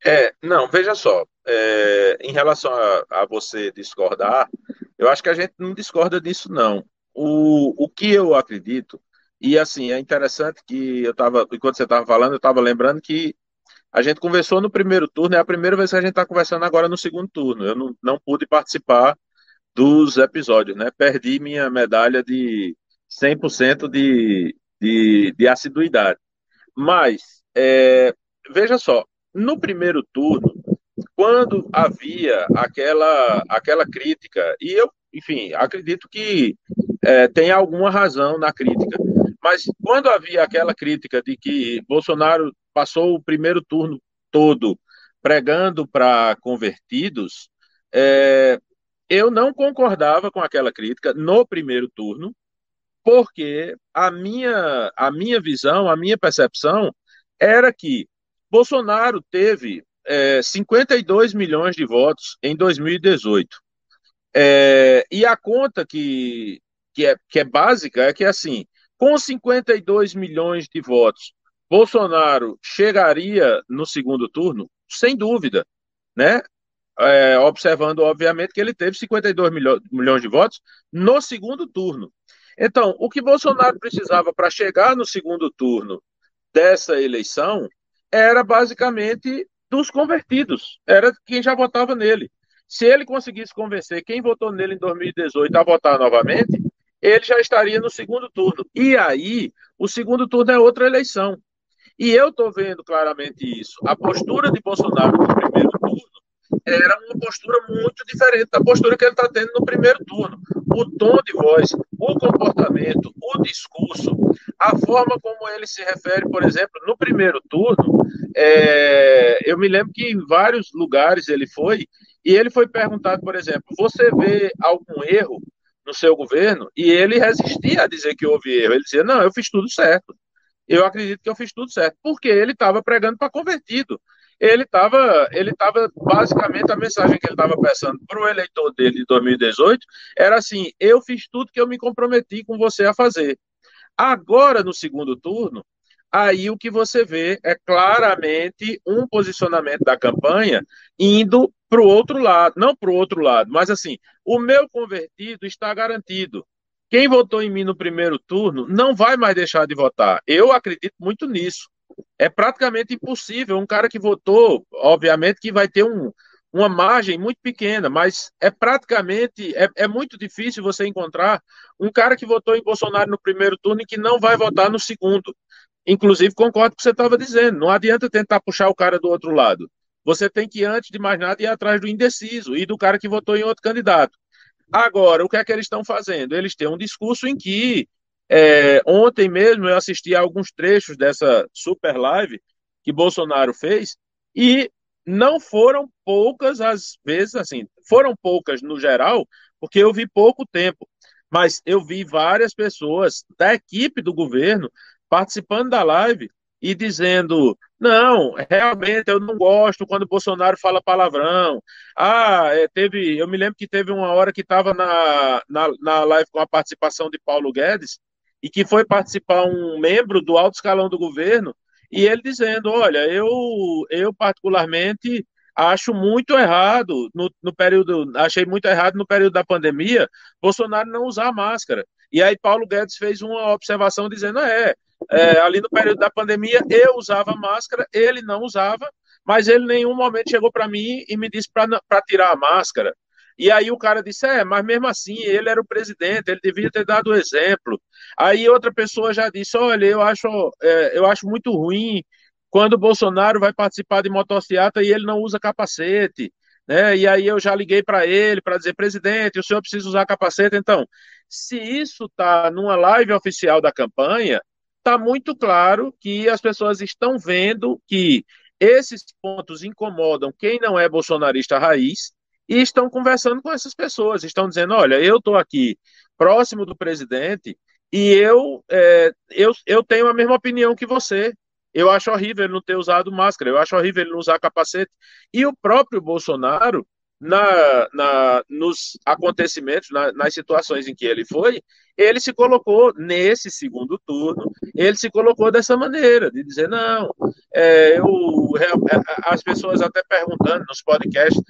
É, não, veja só, é, em relação a, a, você discordar, eu acho que a gente não discorda disso, não. O, o que eu acredito, e assim, é interessante que eu estava, enquanto você estava falando, eu estava lembrando que a gente conversou no primeiro turno, é a primeira vez que a gente está conversando agora no segundo turno. Eu não, não pude participar dos episódios, né? Perdi minha medalha de 100% de, de, de assiduidade. Mas, é, veja só, no primeiro turno, quando havia aquela, aquela crítica, e eu, enfim, acredito que é, tem alguma razão na crítica, mas quando havia aquela crítica de que Bolsonaro passou o primeiro turno todo pregando para convertidos, é, eu não concordava com aquela crítica no primeiro turno, porque a minha, a minha visão, a minha percepção era que Bolsonaro teve é, 52 milhões de votos em 2018. É, e a conta que, que, é, que é básica é que, assim, com 52 milhões de votos, Bolsonaro chegaria no segundo turno? Sem dúvida, né? É, observando, obviamente, que ele teve 52 milho milhões de votos no segundo turno. Então, o que Bolsonaro precisava para chegar no segundo turno dessa eleição era basicamente dos convertidos, era quem já votava nele. Se ele conseguisse convencer quem votou nele em 2018 a votar novamente, ele já estaria no segundo turno. E aí, o segundo turno é outra eleição. E eu estou vendo claramente isso. A postura de Bolsonaro no primeiro turno era uma postura muito diferente da postura que ele está tendo no primeiro turno. O tom de voz, o comportamento, o discurso, a forma como ele se refere, por exemplo, no primeiro turno, é, eu me lembro que em vários lugares ele foi, e ele foi perguntado, por exemplo, você vê algum erro no seu governo? E ele resistia a dizer que houve erro. Ele dizia, não, eu fiz tudo certo eu acredito que eu fiz tudo certo, porque ele estava pregando para convertido. Ele estava, ele estava basicamente a mensagem que ele estava pensando para o eleitor dele de 2018 era assim: eu fiz tudo que eu me comprometi com você a fazer. Agora no segundo turno, aí o que você vê é claramente um posicionamento da campanha indo para o outro lado, não para o outro lado, mas assim, o meu convertido está garantido. Quem votou em mim no primeiro turno não vai mais deixar de votar. Eu acredito muito nisso. É praticamente impossível. Um cara que votou, obviamente que vai ter um, uma margem muito pequena, mas é praticamente, é, é, muito difícil você encontrar um cara que votou em Bolsonaro no primeiro turno e que não vai votar no segundo. Inclusive, concordo com o que você estava dizendo. Não adianta tentar puxar o cara do outro lado. Você tem que, antes de mais nada, ir atrás do indeciso e do cara que votou em outro candidato. Agora, o que é que eles estão fazendo? Eles têm um discurso em que, é, ontem mesmo, eu assisti a alguns trechos dessa super live que Bolsonaro fez e não foram poucas as vezes, assim, foram poucas no geral, porque eu vi pouco tempo, mas eu vi várias pessoas da equipe do governo participando da live e dizendo: não, realmente eu não gosto quando o Bolsonaro fala palavrão. Ah, é, teve, eu me lembro que teve uma hora que estava na, na, na live com a participação de Paulo Guedes e que foi participar um membro do alto escalão do governo e ele dizendo: olha, eu, eu particularmente acho muito errado no, no período, achei muito errado no período da pandemia, Bolsonaro não usar máscara. E aí Paulo Guedes fez uma observação dizendo: é, é, ali no período da pandemia, eu usava máscara, ele não usava, mas ele em nenhum momento chegou para mim e me disse para tirar a máscara. E aí o cara disse: é, mas mesmo assim, ele era o presidente, ele devia ter dado o exemplo. Aí outra pessoa já disse: olha, eu acho, é, eu acho muito ruim quando o Bolsonaro vai participar de motocicleta e ele não usa capacete. Né? E aí eu já liguei para ele para dizer, presidente, o senhor precisa usar capacete. Então, se isso está numa live oficial da campanha, está muito claro que as pessoas estão vendo que esses pontos incomodam quem não é bolsonarista raiz e estão conversando com essas pessoas, estão dizendo, olha, eu estou aqui próximo do presidente e eu, é, eu, eu tenho a mesma opinião que você. Eu acho horrível ele não ter usado máscara, eu acho horrível ele não usar capacete. E o próprio Bolsonaro na, na, nos acontecimentos, na, nas situações em que ele foi, ele se colocou nesse segundo turno, ele se colocou dessa maneira, de dizer, não, é, eu, é, as pessoas até perguntando nos podcasts,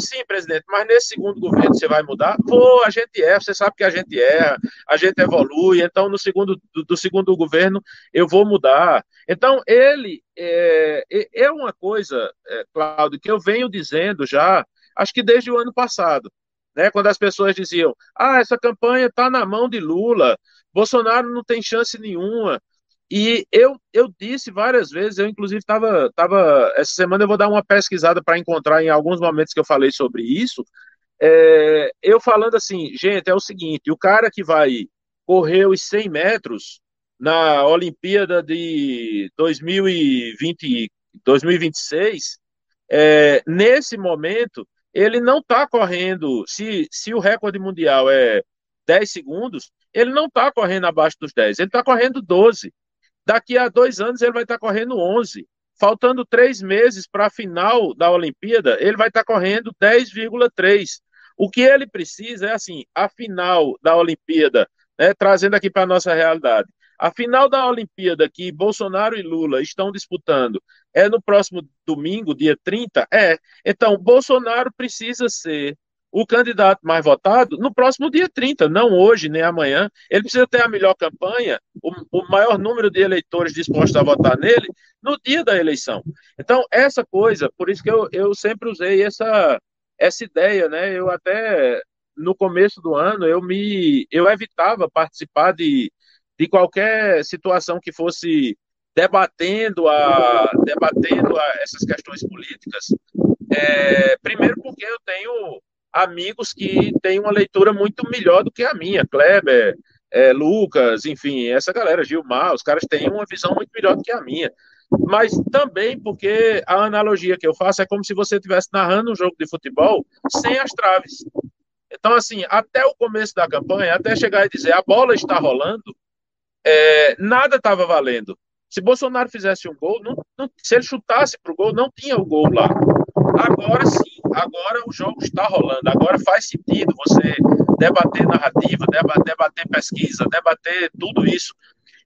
sim, presidente, mas nesse segundo governo você vai mudar? Vou, a gente erra, você sabe que a gente erra, a gente evolui, então no segundo, do, do segundo governo eu vou mudar. Então, ele é, é uma coisa, é, Cláudio, que eu venho dizendo já acho que desde o ano passado, né, quando as pessoas diziam: ah, essa campanha está na mão de Lula, Bolsonaro não tem chance nenhuma. E eu, eu disse várias vezes, eu inclusive estava. Tava, essa semana eu vou dar uma pesquisada para encontrar em alguns momentos que eu falei sobre isso. É, eu falando assim, gente, é o seguinte: o cara que vai correr os 100 metros na Olimpíada de 2020, 2026, é, nesse momento, ele não está correndo, se, se o recorde mundial é 10 segundos, ele não está correndo abaixo dos 10, ele está correndo 12. Daqui a dois anos ele vai estar tá correndo 11. Faltando três meses para a final da Olimpíada, ele vai estar tá correndo 10,3. O que ele precisa é assim, a final da Olimpíada, né, trazendo aqui para a nossa realidade. A final da Olimpíada que Bolsonaro e Lula estão disputando é no próximo domingo, dia 30? É. Então, Bolsonaro precisa ser o candidato mais votado no próximo dia 30, não hoje nem amanhã. Ele precisa ter a melhor campanha, o, o, maior número de eleitores dispostos a votar nele no dia da eleição. Então, essa coisa, por isso que eu, eu sempre usei essa, essa ideia, né? Eu até no começo do ano eu me eu evitava participar de de qualquer situação que fosse debatendo, a, debatendo a, essas questões políticas. É, primeiro porque eu tenho amigos que têm uma leitura muito melhor do que a minha, Kleber, é, Lucas, enfim, essa galera, Gilmar, os caras têm uma visão muito melhor do que a minha. Mas também porque a analogia que eu faço é como se você estivesse narrando um jogo de futebol sem as traves. Então, assim, até o começo da campanha, até chegar e dizer a bola está rolando, é, nada estava valendo. Se Bolsonaro fizesse um gol, não, não, se ele chutasse para o gol, não tinha o gol lá. Agora sim, agora o jogo está rolando. Agora faz sentido você debater narrativa, debater, pesquisa, debater tudo isso.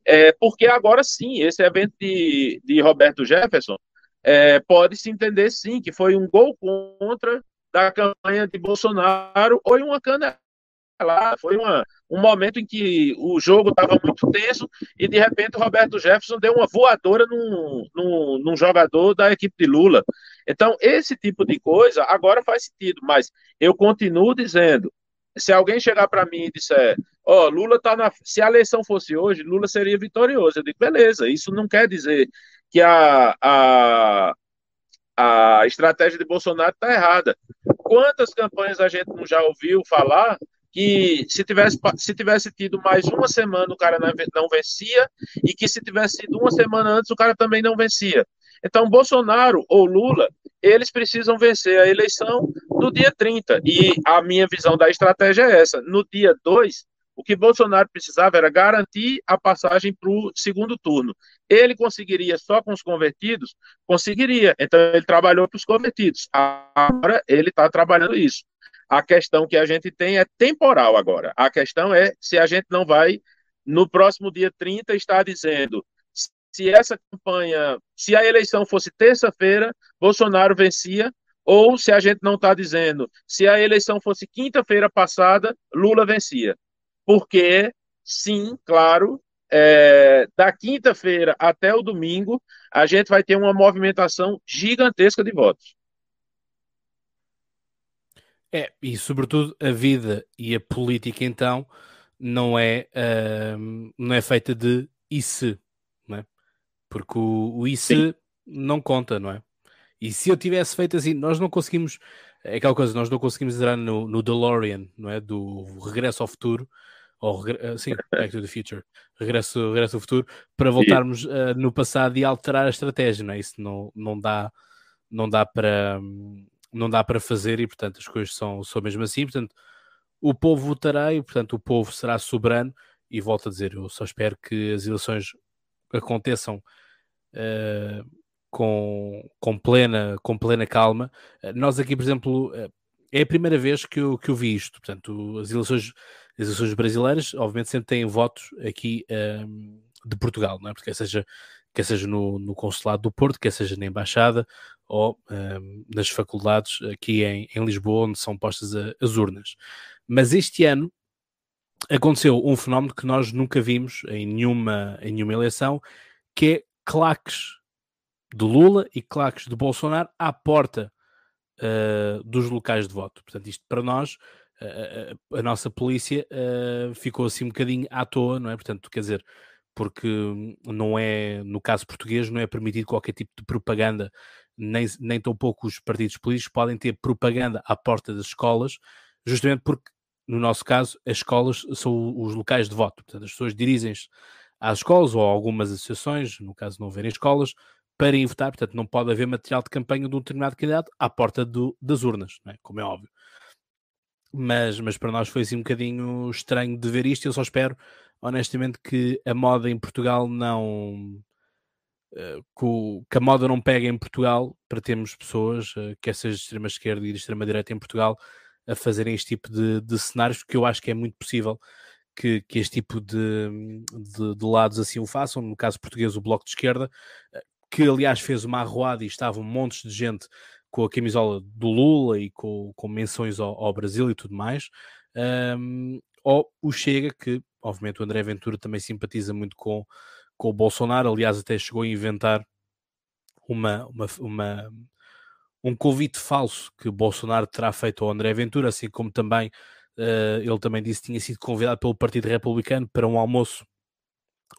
É, porque agora sim, esse evento de, de Roberto Jefferson é, pode se entender sim que foi um gol contra da campanha de Bolsonaro ou uma cana lá. Foi uma, um momento em que o jogo estava muito tenso e de repente o Roberto Jefferson deu uma voadora num, num, num, jogador da equipe de Lula. Então, esse tipo de coisa agora faz sentido, mas eu continuo dizendo: se alguém chegar para mim e disser, ó, oh, Lula tá na. Se a eleição fosse hoje, Lula seria vitorioso. Eu digo, beleza, isso não quer dizer que a, a, a estratégia de Bolsonaro está errada. Quantas campanhas a gente não já ouviu falar que se tivesse, se tivesse tido mais uma semana o cara não, vencia e que se tivesse sido uma semana antes o cara também não vencia. Então, Bolsonaro ou Lula, eles precisam vencer a eleição no dia 30. E a minha visão da estratégia é essa. No dia 2, o que Bolsonaro precisava era garantir a passagem para o segundo turno. Ele conseguiria só com os convertidos? Conseguiria. Então ele trabalhou para os convertidos. Agora ele está trabalhando isso. A questão que a gente tem é temporal agora. A questão é se a gente não vai, no próximo dia 30, estar dizendo se essa campanha, se a eleição fosse terça-feira, Bolsonaro vencia, ou se a gente não está dizendo se a eleição fosse quinta-feira passada, Lula vencia porque, sim, claro, é, da quinta-feira até o domingo, a gente vai ter uma movimentação gigantesca de votos. É, e sobretudo a vida e a política, então, não é, uh, não é feita de e se, não é? Porque o, o e se não conta, não é? E se eu tivesse feito assim, nós não conseguimos, é aquela coisa, nós não conseguimos entrar no, no DeLorean, não é? Do Regresso ao Futuro, ou eh, sim, Back to the Future, regresso, regresso ao futuro, para voltarmos uh, no passado e alterar a estratégia, não é? Isso não, não dá, não dá para não dá para fazer e portanto as coisas são, são mesmo assim, portanto o povo votará e portanto o povo será soberano e volto a dizer, eu só espero que as eleições aconteçam uh, com, com, plena, com plena calma. Uh, nós aqui, por exemplo, é a primeira vez que eu, que eu vi isto, portanto as eleições as eleições brasileiras, obviamente, sempre têm votos aqui um, de Portugal, não é? Porque quer seja, quer seja no, no, consulado do Porto, quer seja na embaixada ou um, nas faculdades aqui em, em, Lisboa, onde são postas a, as urnas. Mas este ano aconteceu um fenómeno que nós nunca vimos em nenhuma, em nenhuma eleição, que é claques de Lula e claques de Bolsonaro à porta uh, dos locais de voto. Portanto, isto para nós a, a, nossa polícia uh, ficou assim um bocadinho à toa, não é? Portanto, quer dizer, porque não é, no caso português, não é permitido qualquer tipo de propaganda, nem, nem tão pouco os partidos políticos podem ter propaganda à porta das escolas, justamente porque, no nosso caso, as escolas são os locais de voto. Portanto, as pessoas dirigem-se às escolas ou a algumas associações, no caso não haverem escolas, para ir votar. Portanto, não pode haver material de campanha de um determinado candidato à porta do, das urnas, é? como é óbvio mas, mas para nós foi assim um bocadinho estranho de ver isto. Eu só espero, honestamente, que a moda em Portugal não. Uh, que, a moda não pegue em Portugal para termos pessoas, uh, quer seja de extrema esquerda e de extrema direita em Portugal, a fazerem este tipo de, de cenários, porque eu acho que é muito possível que, que este tipo de, de, de, lados assim o façam. No caso português, o Bloco de Esquerda, uh, que aliás fez uma arruada e estavam montes de gente com a camisola do Lula e com, com menções ao, ao, Brasil e tudo mais, um, ou o Chega, que obviamente o André Ventura também simpatiza muito com, com o Bolsonaro, aliás, até chegou a inventar uma, uma, uma um convite falso que Bolsonaro terá feito ao André Ventura, assim como também uh, ele também disse que tinha sido convidado pelo Partido Republicano para um almoço,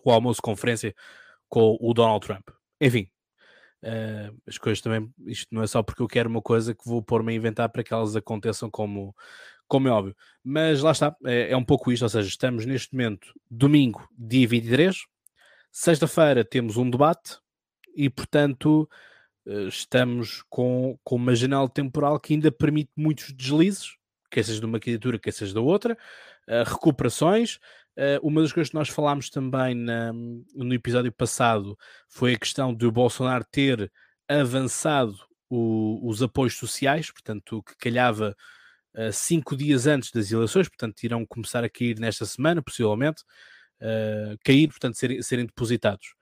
o almoço conferência com o Donald Trump. Enfim, Uh, as coisas também, isto não é só porque eu quero uma coisa que vou pôr-me a inventar para que elas aconteçam como, como é óbvio. Mas lá está, é, é um pouco isto, ou seja, estamos neste momento, domingo, dia 23, sexta-feira temos um debate e, portanto, uh, estamos com, com uma janela temporal que ainda permite muitos deslizes, quer seja de uma candidatura, quer seja da outra, uh, recuperações, Uh, uma das coisas que nós falámos também na, no episódio passado foi a questão de o Bolsonaro ter avançado o, os apoios sociais, portanto, que calhava uh, cinco dias antes das eleições, portanto, irão começar a cair nesta semana, possivelmente, uh, cair, portanto, serem, serem depositados.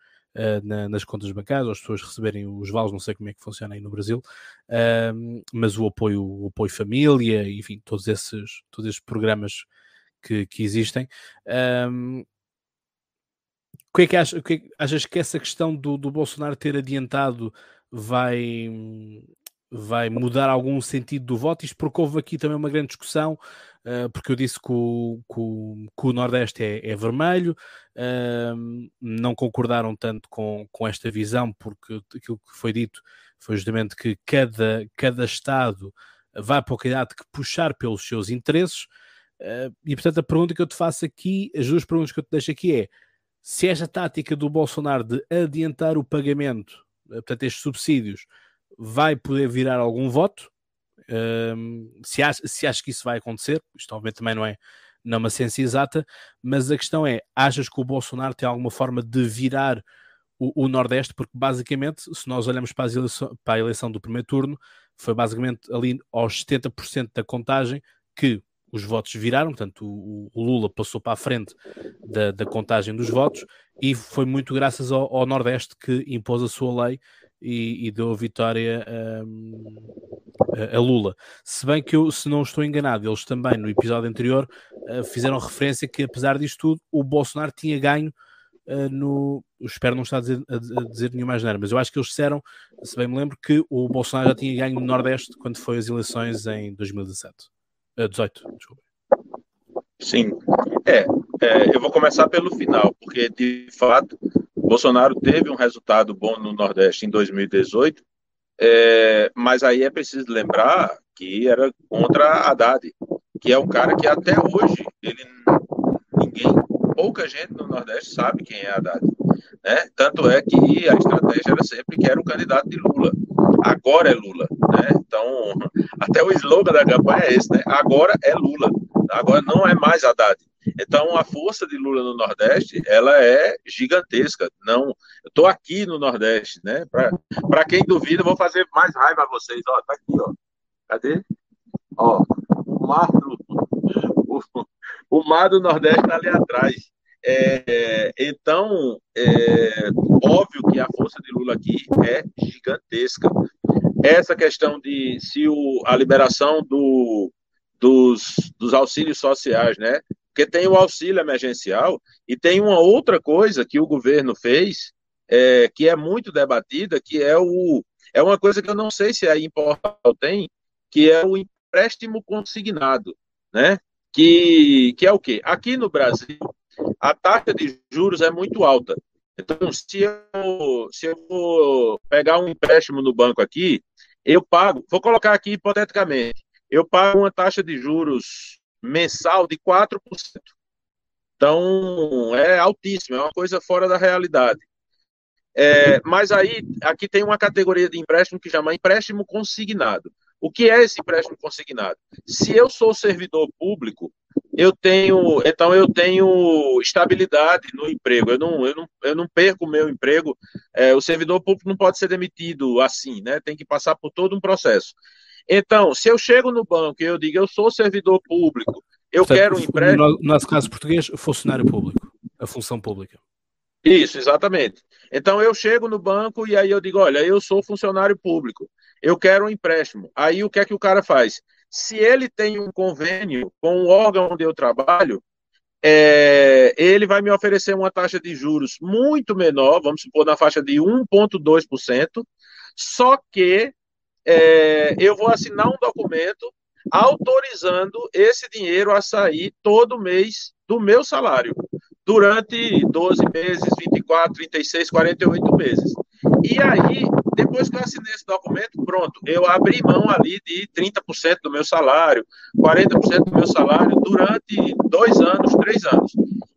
Na, nas contas bancárias, as pessoas receberem os vales, não sei como é que funciona aí no Brasil, mas o apoio, o apoio família, enfim, todos esses, todos esses programas que, que existem. Um, o que é que, achas, que, é que achas que essa questão do, do Bolsonaro ter adiantado vai, vai mudar algum sentido do voto, isto porque houve aqui também uma grande discussão, uh, porque eu disse que o, que o, que o Nordeste é, é vermelho, uh, não concordaram tanto com, com esta visão, porque aquilo que foi dito foi justamente que cada, cada Estado vai para o candidato que puxar pelos seus interesses, uh, e portanto a pergunta que eu te faço aqui, as duas perguntas que eu te deixo aqui é, se esta tática do Bolsonaro de adiantar o pagamento, portanto estes subsídios, vai poder virar algum voto. Um, se, acha, se acha que isso vai acontecer, isto obviamente também não é, não é uma ciência exata, mas a questão é: achas que o Bolsonaro tem alguma forma de virar o, o Nordeste? Porque basicamente, se nós olhamos para, eleição, para a eleição do primeiro turno, foi basicamente ali aos 70% da contagem que os votos viraram, portanto, o, o Lula passou para a frente da, da, contagem dos votos e foi muito graças ao, ao Nordeste que impôs a sua lei e, e deu vitória um, a, a, Lula. Se bem que eu, se não estou enganado, eles também no episódio anterior uh, fizeram referência que, apesar disto tudo, o Bolsonaro tinha ganho uh, no. Espero não estar a dizer, a dizer nenhuma asneira, mas eu acho que eles disseram, se bem me lembro, que o Bolsonaro já tinha ganho no Nordeste quando foi as eleições em 2017. Uh, 18, desculpa. Sim. É, é, eu vou começar pelo final, porque de fato Bolsonaro teve um resultado bom no Nordeste em 2018, é, mas aí é preciso lembrar que era contra Haddad, que é um cara que até hoje ele ninguém, pouca gente no Nordeste sabe quem é Haddad. Né? Tanto é que a estratégia era sempre que era o candidato de Lula. Agora é Lula. Né? Então, até o slogan da campanha é esse, né? Agora é Lula. Agora não é mais Haddad. Então, a força de Lula no Nordeste, ela é gigantesca. Não, eu estou aqui no Nordeste, né? Para quem duvida, vou fazer mais raiva a vocês. Ó, tá aqui, ó. Cadê? Ó, o mar do, o, o mar do Nordeste está ali atrás. É, então, é óbvio que a força de Lula aqui é gigantesca. Essa questão de se o, a liberação do, dos, dos auxílios sociais, né? Porque tem o auxílio emergencial e tem uma outra coisa que o governo fez, é, que é muito debatida, que é o é uma coisa que eu não sei se aí em Portugal tem, que é o empréstimo consignado, né? Que, que é o quê? Aqui no Brasil, a taxa de juros é muito alta. Então, se eu, se eu for pegar um empréstimo no banco aqui, eu pago, vou colocar aqui hipoteticamente, eu pago uma taxa de juros mensal de 4%. Então, é altíssimo, é uma coisa fora da realidade. É, mas aí, aqui tem uma categoria de empréstimo que chama empréstimo consignado. O que é esse empréstimo consignado? Se eu sou servidor público, eu tenho, então eu tenho estabilidade no emprego. Eu não, eu não, eu não perco o meu emprego. É, o servidor público não pode ser demitido assim, né? Tem que passar por todo um processo. Então, se eu chego no banco e eu digo, eu sou servidor público, eu Portanto, quero um empréstimo. No nosso caso português, funcionário público, a função pública. Isso, exatamente. Então eu chego no banco e aí eu digo, olha, eu sou funcionário público, eu quero um empréstimo. Aí o que é que o cara faz? Se ele tem um convênio com o órgão onde eu trabalho, é, ele vai me oferecer uma taxa de juros muito menor, vamos supor na faixa de 1,2%, só que é, eu vou assinar um documento autorizando esse dinheiro a sair todo mês do meu salário, durante 12 meses, 24, 36, 48 meses. E aí, depois que eu assinei esse documento, pronto, eu abri mão ali de 30% do meu salário, 40% do meu salário durante dois anos, três anos.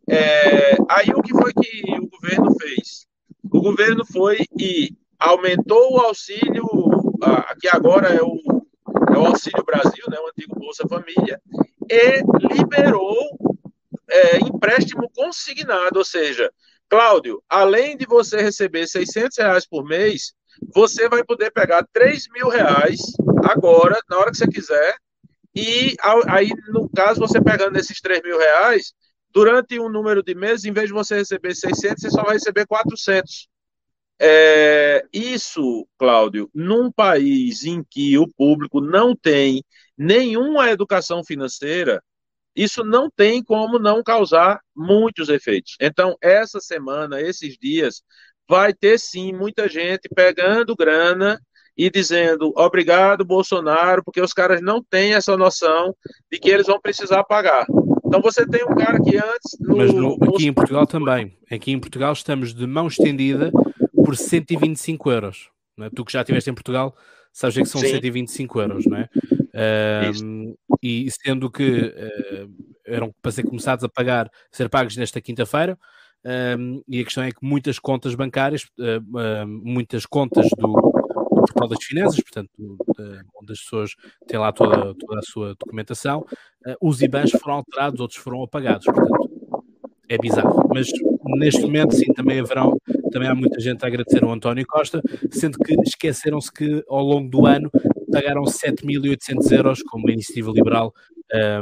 É, aí o que foi que o governo fez? O governo foi e aumentou o auxílio que agora é o, é o Auxílio Brasil, né, o antigo Bolsa Família, e liberou é, empréstimo consignado, ou seja, Cláudio, além de você receber 600 reais por mês, você vai poder pegar 3 mil reais agora, na hora que você quiser, e aí, no caso, você pegando esses 3 mil reais, durante um número de meses, em vez de você receber 600, você só vai receber 400. É, isso, Cláudio, num país em que o público não tem nenhuma educação financeira, isso não tem como não causar muitos efeitos. Então, essa semana, esses dias, vai ter sim muita gente pegando grana e dizendo obrigado, Bolsonaro, porque os caras não têm essa noção de que eles vão precisar pagar. Então você tem um cara que antes. No, Mas no, aqui em Portugal também. Aqui em Portugal estamos de mão estendida por 125 euros. É? Tu que já estiveste em Portugal, sabes que são Sim. 125 euros, não é? Um, e sendo que uh, eram para ser começados a pagar, a ser pagos nesta quinta-feira, um, e a questão é que muitas contas bancárias, uh, uh, muitas contas do, do portal das finanças, portanto, onde as pessoas têm lá toda, toda a sua documentação, os IBANs foram alterados, outros foram apagados, portanto, é bizarro. Mas neste momento, sim, também haverão, também há muita gente a agradecer ao António Costa, sendo que esqueceram-se que ao longo do ano pagaram 7.800 euros como a iniciativa liberal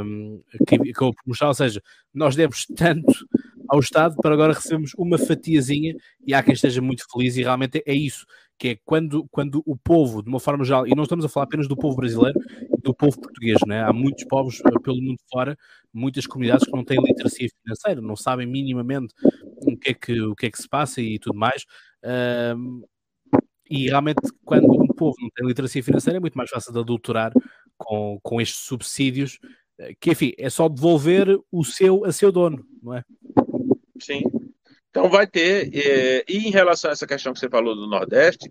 um, que acabou por mostrar, ou seja, nós demos tanto ao Estado para agora recebemos uma fatiazinha e há quem esteja muito feliz e realmente é isso, que é quando, quando o povo, de uma forma geral, e não estamos a falar apenas do povo brasileiro, do povo português, né? há muitos povos eh, pelo mundo fora, muitas comunidades que não têm literacia financeira, não sabem minimamente o que é que, o que, é que se passa e tudo mais. Um, e realmente, quando um povo não tem literacia financeira, é muito mais fácil de adulterar com, com estes subsídios, eh, que enfim, é só devolver o seu a seu dono, não é? Sim. Então vai ter, é, e em relação a essa questão que você falou do Nordeste,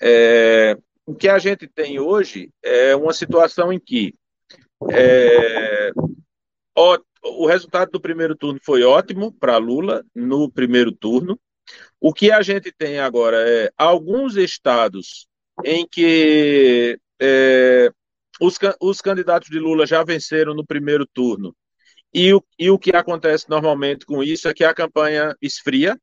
é, o que a gente tem hoje é uma situação em que é, ó, o resultado do primeiro turno foi ótimo para Lula no primeiro turno. O que a gente tem agora é alguns estados em que é, os, os candidatos de Lula já venceram no primeiro turno. E o, e o que acontece normalmente com isso é que a campanha esfria,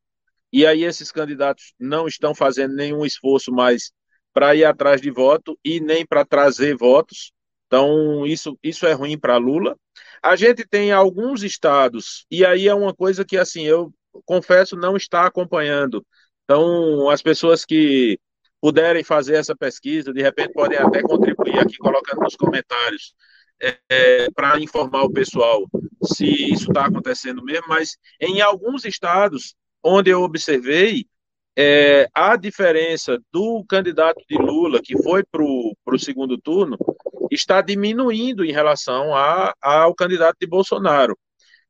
e aí esses candidatos não estão fazendo nenhum esforço mais para ir atrás de voto e nem para trazer votos. Então, isso, isso é ruim para Lula. A gente tem alguns estados, e aí é uma coisa que, assim, eu confesso não estar acompanhando. Então, as pessoas que puderem fazer essa pesquisa, de repente podem até contribuir aqui, colocando nos comentários, é, é, para informar o pessoal se isso está acontecendo mesmo, mas em alguns estados onde eu observei, é, a diferença do candidato de Lula, que foi para o segundo turno, está diminuindo em relação a, ao candidato de Bolsonaro.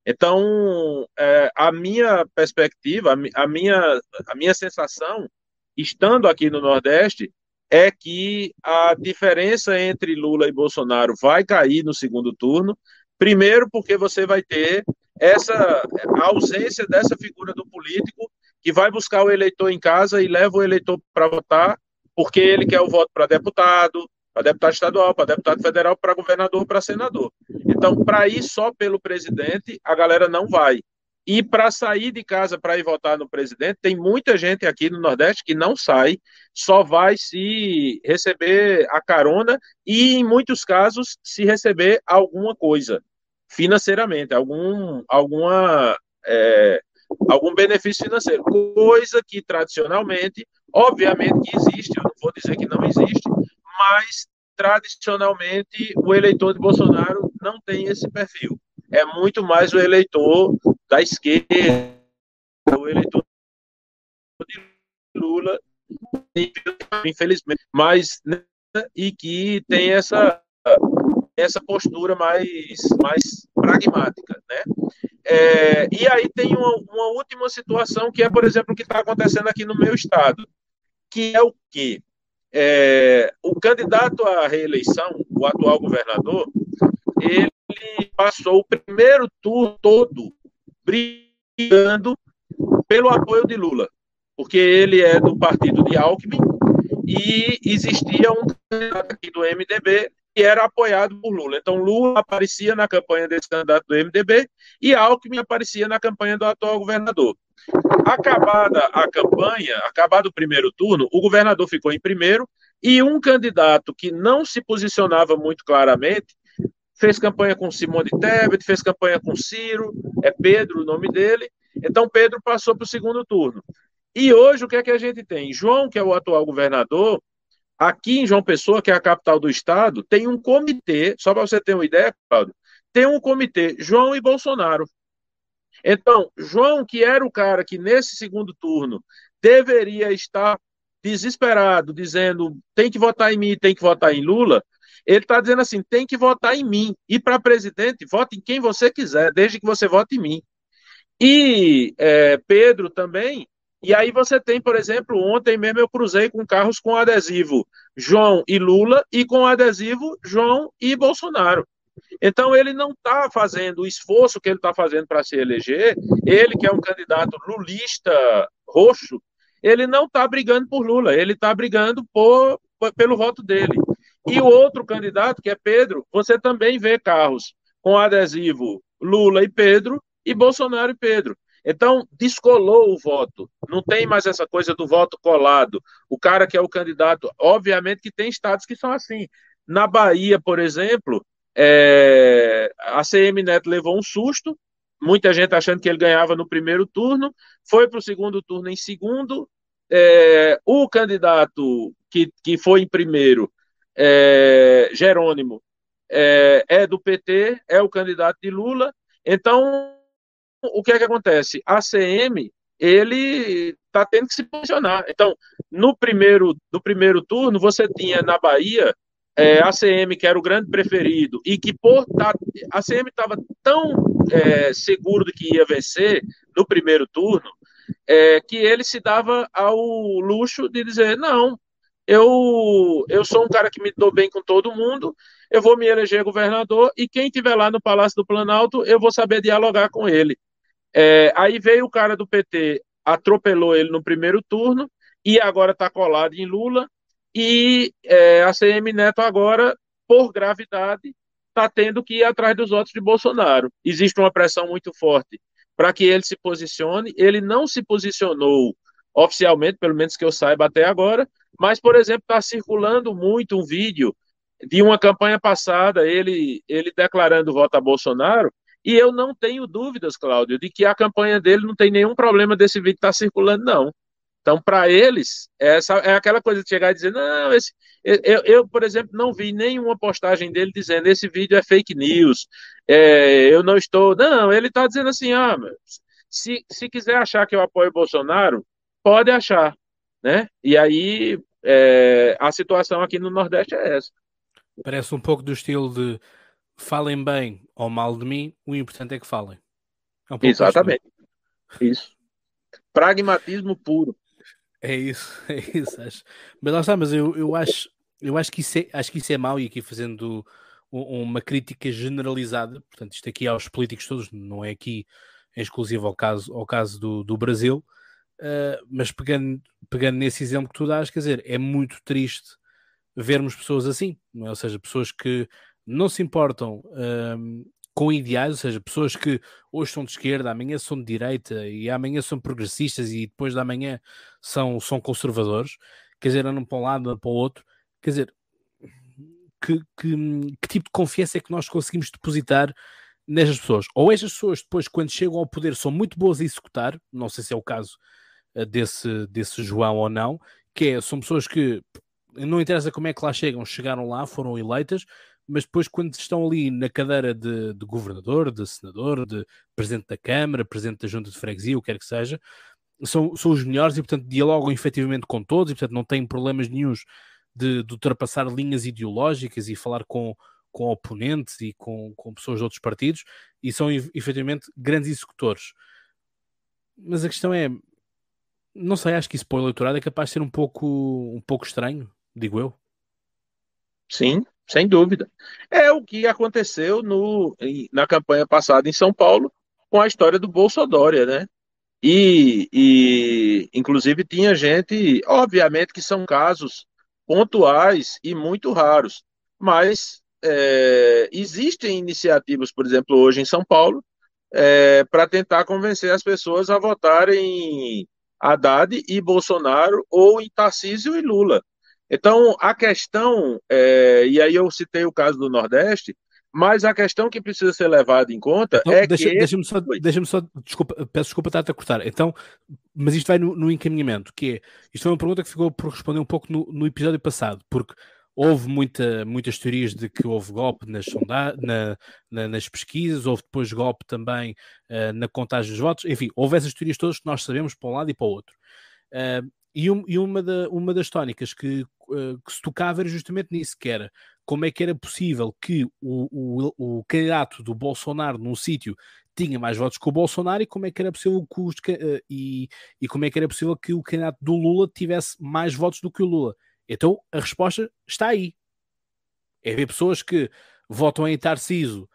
Então, é, a minha perspectiva, a minha, a minha sensação, estando aqui no Nordeste, é que a diferença entre Lula e Bolsonaro vai cair no segundo turno. Primeiro, porque você vai ter essa ausência dessa figura do político que vai buscar o eleitor em casa e leva o eleitor para votar, porque ele quer o voto para deputado, para deputado estadual, para deputado federal, para governador, para senador. Então, para ir só pelo presidente, a galera não vai. E para sair de casa para ir votar no presidente, tem muita gente aqui no Nordeste que não sai, só vai se receber a carona e, em muitos casos, se receber alguma coisa financeiramente, algum, alguma, é, algum benefício financeiro. Coisa que tradicionalmente, obviamente que existe, eu não vou dizer que não existe, mas tradicionalmente o eleitor de Bolsonaro não tem esse perfil. É muito mais o eleitor da esquerda, o eleitor de Lula, infelizmente, mas né, e que tem essa essa postura mais mais pragmática, né? É, e aí tem uma, uma, última situação que é, por exemplo, o que está acontecendo aqui no meu estado, que é o que é, o candidato à reeleição, o atual governador, ele passou o primeiro turno todo brigando pelo apoio de Lula, porque ele é do partido de Alckmin e existia um candidato aqui do MDB que era apoiado por Lula. Então Lula aparecia na campanha desse candidato do MDB e Alckmin aparecia na campanha do atual governador. Acabada a campanha, acabado o primeiro turno, o governador ficou em primeiro e um candidato que não se posicionava muito claramente fez campanha com Simone Tebet, fez campanha com Ciro, é Pedro o nome dele. Então Pedro passou para o segundo turno. E hoje o que é que a gente tem? João, que é o atual governador, aqui em João Pessoa, que é a capital do estado, tem um comitê, só para você ter uma ideia, Claudio, tem um comitê, João e Bolsonaro. Então, João, que era o cara que nesse segundo turno deveria estar desesperado, dizendo tem que votar em mim, tem que votar em Lula, ele está dizendo assim: tem que votar em mim. E para presidente, vote em quem você quiser, desde que você vote em mim. E é, Pedro também. E aí você tem, por exemplo, ontem mesmo eu cruzei com carros com adesivo João e Lula e com adesivo João e Bolsonaro. Então ele não está fazendo o esforço que ele está fazendo para se eleger. Ele que é um candidato lulista roxo, ele não está brigando por Lula, ele está brigando por, pelo voto dele. E o outro candidato, que é Pedro, você também vê carros com adesivo Lula e Pedro e Bolsonaro e Pedro. Então, descolou o voto. Não tem mais essa coisa do voto colado. O cara que é o candidato, obviamente que tem estados que são assim. Na Bahia, por exemplo, é... a CM Neto levou um susto, muita gente achando que ele ganhava no primeiro turno, foi para o segundo turno em segundo. É... o candidato que, que foi em primeiro é, Jerônimo é, é, do PT, é o candidato de Lula. Então, o que é que acontece? A CM ele está tendo que se posicionar. Então, no primeiro, no primeiro turno, você tinha na Bahia é, a CM, que era o grande preferido, e que por tá, a CM estava tão é, seguro de que ia vencer no primeiro turno, é, que ele se dava ao luxo de dizer: não, eu, eu sou um cara que me dou bem com todo mundo, eu vou me eleger governador e quem estiver lá no Palácio do Planalto, eu vou saber dialogar com ele. É, aí veio o cara do PT, atropelou ele no primeiro turno e agora está colado em Lula. E é, a CM Neto agora, por gravidade, está tendo que ir atrás dos votos de Bolsonaro. Existe uma pressão muito forte para que ele se posicione. Ele não se posicionou oficialmente, pelo menos que eu saiba até agora, mas, por exemplo, está circulando muito um vídeo de uma campanha passada, ele, ele declarando voto a Bolsonaro, e eu não tenho dúvidas, Cláudio, de que a campanha dele não tem nenhum problema desse vídeo estar tá circulando, não. Então, para eles, essa é aquela coisa de chegar e dizer, não, esse, eu, eu, por exemplo, não vi nenhuma postagem dele dizendo esse vídeo é fake news, é, eu não estou. Não, ele está dizendo assim, ah, se, se quiser achar que eu apoio Bolsonaro, pode achar, né? E aí é, a situação aqui no Nordeste é essa. Parece um pouco do estilo de falem bem ou mal de mim, o importante é que falem. É um Exatamente. Isso. Pragmatismo puro. É isso, é isso. Acho. Mas lá está, mas eu, eu, acho, eu acho, que isso é, acho que isso é mau e aqui fazendo uma crítica generalizada, portanto, isto aqui aos políticos todos, não é aqui exclusivo ao caso, ao caso do, do Brasil, uh, mas pegando, pegando nesse exemplo que tu dás, quer dizer, é muito triste vermos pessoas assim, é? ou seja, pessoas que não se importam um, com ideais, ou seja, pessoas que hoje são de esquerda, amanhã são de direita e amanhã são progressistas e depois da manhã são, são conservadores, quer dizer, andam para um lado, andam para o outro, quer dizer, que, que, que tipo de confiança é que nós conseguimos depositar nestas pessoas? Ou estas pessoas depois, quando chegam ao poder, são muito boas a executar, não sei se é o caso desse, desse João ou não, que é, são pessoas que não interessa como é que lá chegam, chegaram lá, foram eleitas, mas depois quando estão ali na cadeira de, de, governador, de senador, de presidente da Câmara, presidente da junta de freguesia, o que quer que seja, são, são os melhores e, portanto, dialogam efetivamente com todos e, portanto, não têm problemas nenhums de, de ultrapassar linhas ideológicas e falar com, com oponentes e com, com pessoas de outros partidos e são efetivamente grandes executores. Mas a questão é, não sei, acho que isso para o eleitorado é capaz de ser um pouco, um pouco estranho, digo eu. Sim, sem dúvida. É o que aconteceu no, na campanha passada em São Paulo com a história do Bolsonaro, né? E, e, inclusive, tinha gente, obviamente que são casos pontuais e muito raros, mas é, existem iniciativas, por exemplo, hoje em São Paulo, é, para tentar convencer as pessoas a votarem Haddad e Bolsonaro ou em Tarcísio e Lula. Então, a questão, é, e aí eu citei o caso do Nordeste, mas a questão que precisa ser levada em conta então, é deixa, que. Deixa-me só, deixa só desculpa, peço desculpa estar-te a cortar. Então, mas isto vai no, no, encaminhamento, que é. Isto foi uma pergunta que ficou por responder um pouco no, no episódio passado, porque houve muita, muitas teorias de que houve golpe nas, na, na, nas pesquisas, houve depois golpe também uh, na contagem dos votos, enfim, houve essas teorias todas que nós sabemos para um lado e para o outro. Uh, E, um, e uma, da, uma das tónicas que, uh, que se tocava era justamente nisso, que era como é que era possível que o, o, o candidato do Bolsonaro num sítio tinha mais votos que o Bolsonaro e como é que era possível que os, uh, e, e como é que era possível que o candidato do Lula tivesse mais votos do que o Lula. Então a resposta está aí. É ver pessoas que votam em Tarciso,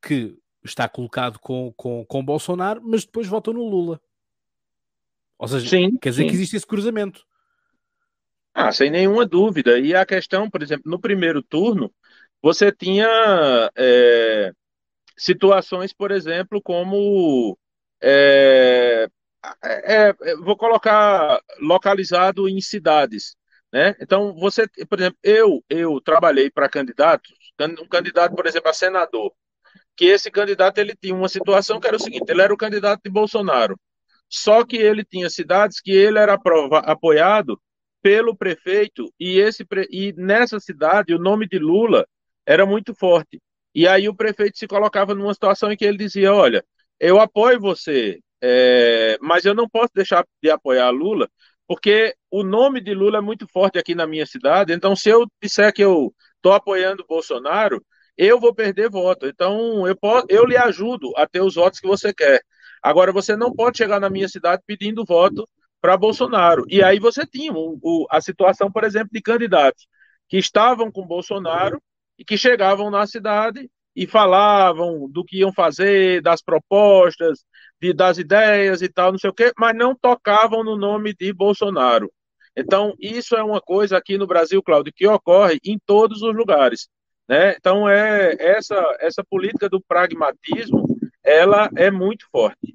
que está colocado com, com, com Bolsonaro, mas depois votam no Lula. Ou seja, sim, quer dizer sim. que existe esse cruzamento. Ah, sem nenhuma dúvida. E a questão, por exemplo, no primeiro turno, você tinha é, situações, por exemplo, como é, é, é vou colocar localizado em cidades. Né? Então, você, por exemplo, eu, eu trabalhei para candidatos, um candidato, por exemplo, a senador, que esse candidato ele tinha uma situação que era o seguinte: ele era o candidato de Bolsonaro, só que ele tinha cidades que ele era aprova, apoiado pelo prefeito e esse e nessa cidade o nome de Lula era muito forte. E aí o prefeito se colocava numa situação em que ele dizia: olha, eu apoio você, é, mas eu não posso deixar de apoiar Lula, porque o nome de Lula é muito forte aqui na minha cidade. Então, se eu disser que eu estou apoiando Bolsonaro, eu vou perder voto. Então, eu, posso, eu lhe ajudo a ter os votos que você quer. Agora, você não pode chegar na minha cidade pedindo voto para Bolsonaro. E aí você tinha o, o, a situação, por exemplo, de candidatos que estavam com Bolsonaro e que chegavam na cidade e falavam do que iam fazer, das propostas, de, das ideias e tal, não sei o quê, mas não tocavam no nome de Bolsonaro. Então, isso é uma coisa aqui no Brasil, Cláudio, que ocorre em todos os lugares. Né? Então, é essa, essa política do pragmatismo, ela é muito forte.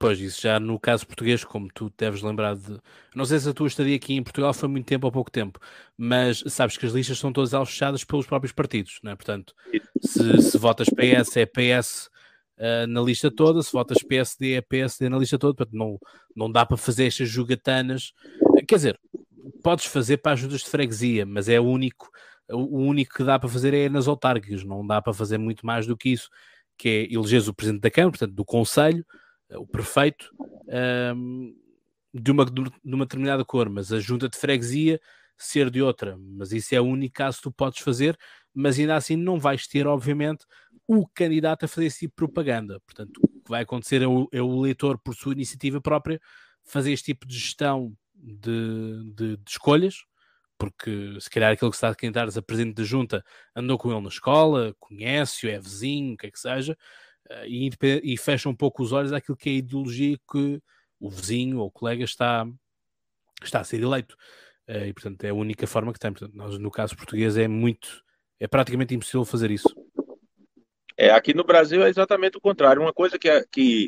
Pois, isso já no caso português, como tu deves lembrar de. Não sei se a tua estadia aqui em Portugal foi muito tempo ou pouco tempo, mas sabes que as listas são todas elas fechadas pelos próprios partidos, não é? Portanto, se, se votas PS, é PS uh, eh, na lista toda, se votas PSD, é PSD na lista toda, portanto, não, não dá para fazer estas jogatanas. Quer dizer, podes fazer para ajudas de freguesia, mas é o único, o único que dá para fazer é nas autárquicas, não dá para fazer muito mais do que isso, que é eleger o Presidente da Câmara, portanto, do Conselho o prefeito um, de, uma, de uma determinada cor, mas a junta de freguesia ser de outra. Mas isso é o único caso que tu podes fazer, mas ainda assim não vais ter, obviamente, o candidato a fazer esse tipo de propaganda. Portanto, o que vai acontecer é o, é o eleitor, por sua iniciativa própria, fazer este tipo de gestão de, de, de escolhas, porque se calhar aquele que está a candidatar a presidente da junta andou com ele na escola, conhece-o, é vizinho, o que é que seja, eh, e, e fecha um pouco os olhos àquilo que é a ideologia que o vizinho ou o colega está, está a ser eleito. Eh, e, portanto, é a única forma que tem. Portanto, nós, no caso português, é muito, é praticamente impossível fazer isso. É, aqui no Brasil é exatamente o contrário. Uma coisa que, é, que,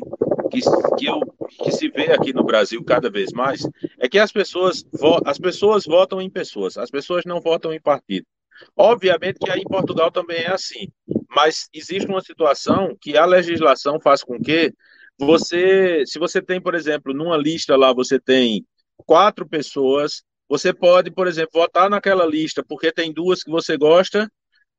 que, que, eu, que se vê aqui no Brasil cada vez mais é que as pessoas, as pessoas votam em pessoas, as pessoas não votam em partido. Obviamente que aí em Portugal também é assim, mas existe uma situação que a legislação faz com que você, se você tem, por exemplo, numa lista lá, você tem quatro pessoas, você pode, por exemplo, votar naquela lista porque tem duas que você gosta,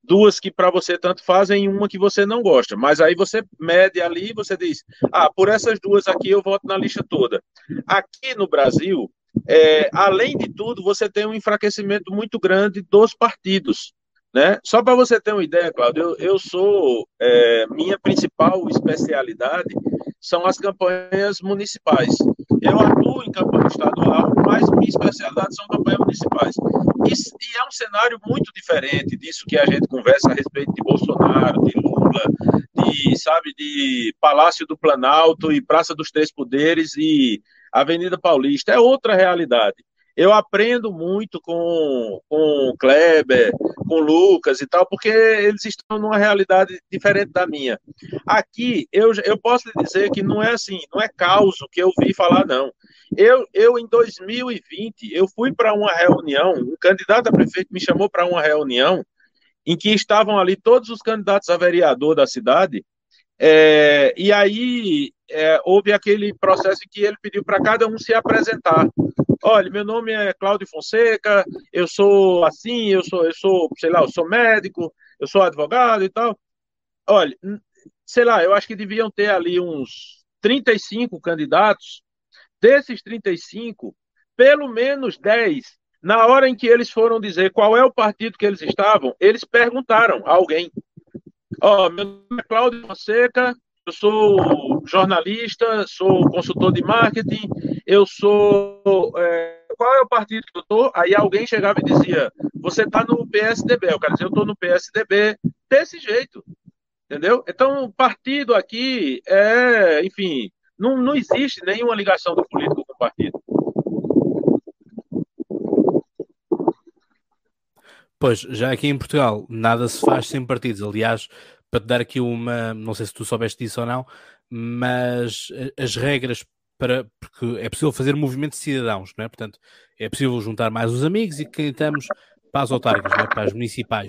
duas que para você tanto fazem e uma que você não gosta. Mas aí você mede ali e você diz: ah, por essas duas aqui eu voto na lista toda. Aqui no Brasil, é, além de tudo, você tem um enfraquecimento muito grande dos partidos. Né? Só para você ter uma ideia, Claudio, eu, eu sou, é, minha principal especialidade são as campanhas municipais. Eu atuo em campanha estadual, mas minha especialidade são campanhas municipais. E, e, é um cenário muito diferente disso que a gente conversa a respeito de Bolsonaro, de Lula, de, sabe, de Palácio do Planalto e Praça dos Três Poderes e Avenida Paulista. É outra realidade. Eu aprendo muito com, com o Kleber, com Lucas e tal, porque eles estão numa realidade diferente da minha. Aqui, eu, eu posso lhe dizer que não é assim, não é caos que eu vi falar, não. Eu, eu em 2020, eu fui para uma reunião, um candidato a prefeito me chamou para uma reunião em que estavam ali todos os candidatos a vereador da cidade, é, e aí é, houve aquele processo em que ele pediu para cada um se apresentar. Olha, meu nome é Cláudio Fonseca, eu sou assim, eu sou, eu sou, sei lá, eu sou médico, eu sou advogado e tal. Olha, sei lá, eu acho que deviam ter ali uns 35 candidatos, desses 35, pelo menos 10, na hora em que eles foram dizer qual é o partido que eles estavam, eles perguntaram a alguém. Ó, meu nome é Cláudio Fonseca, eu sou jornalista, sou consultor de marketing, eu sou. É, qual é o partido que eu estou? Aí alguém chegava e dizia: Você está no PSDB. Eu quero dizer, eu estou no PSDB desse jeito. Entendeu? Então, partido aqui é, enfim, não, não existe nenhuma ligação do político com o partido. Pois, já aqui em Portugal, nada se faz sem partidos. Aliás, para te dar aqui uma, não sei se tu soubeste disso ou não, mas as regras para, porque é possível fazer movimento de cidadãos, não é? Portanto, é possível juntar mais os amigos e estamos para as autárquicas, é? para as municipais.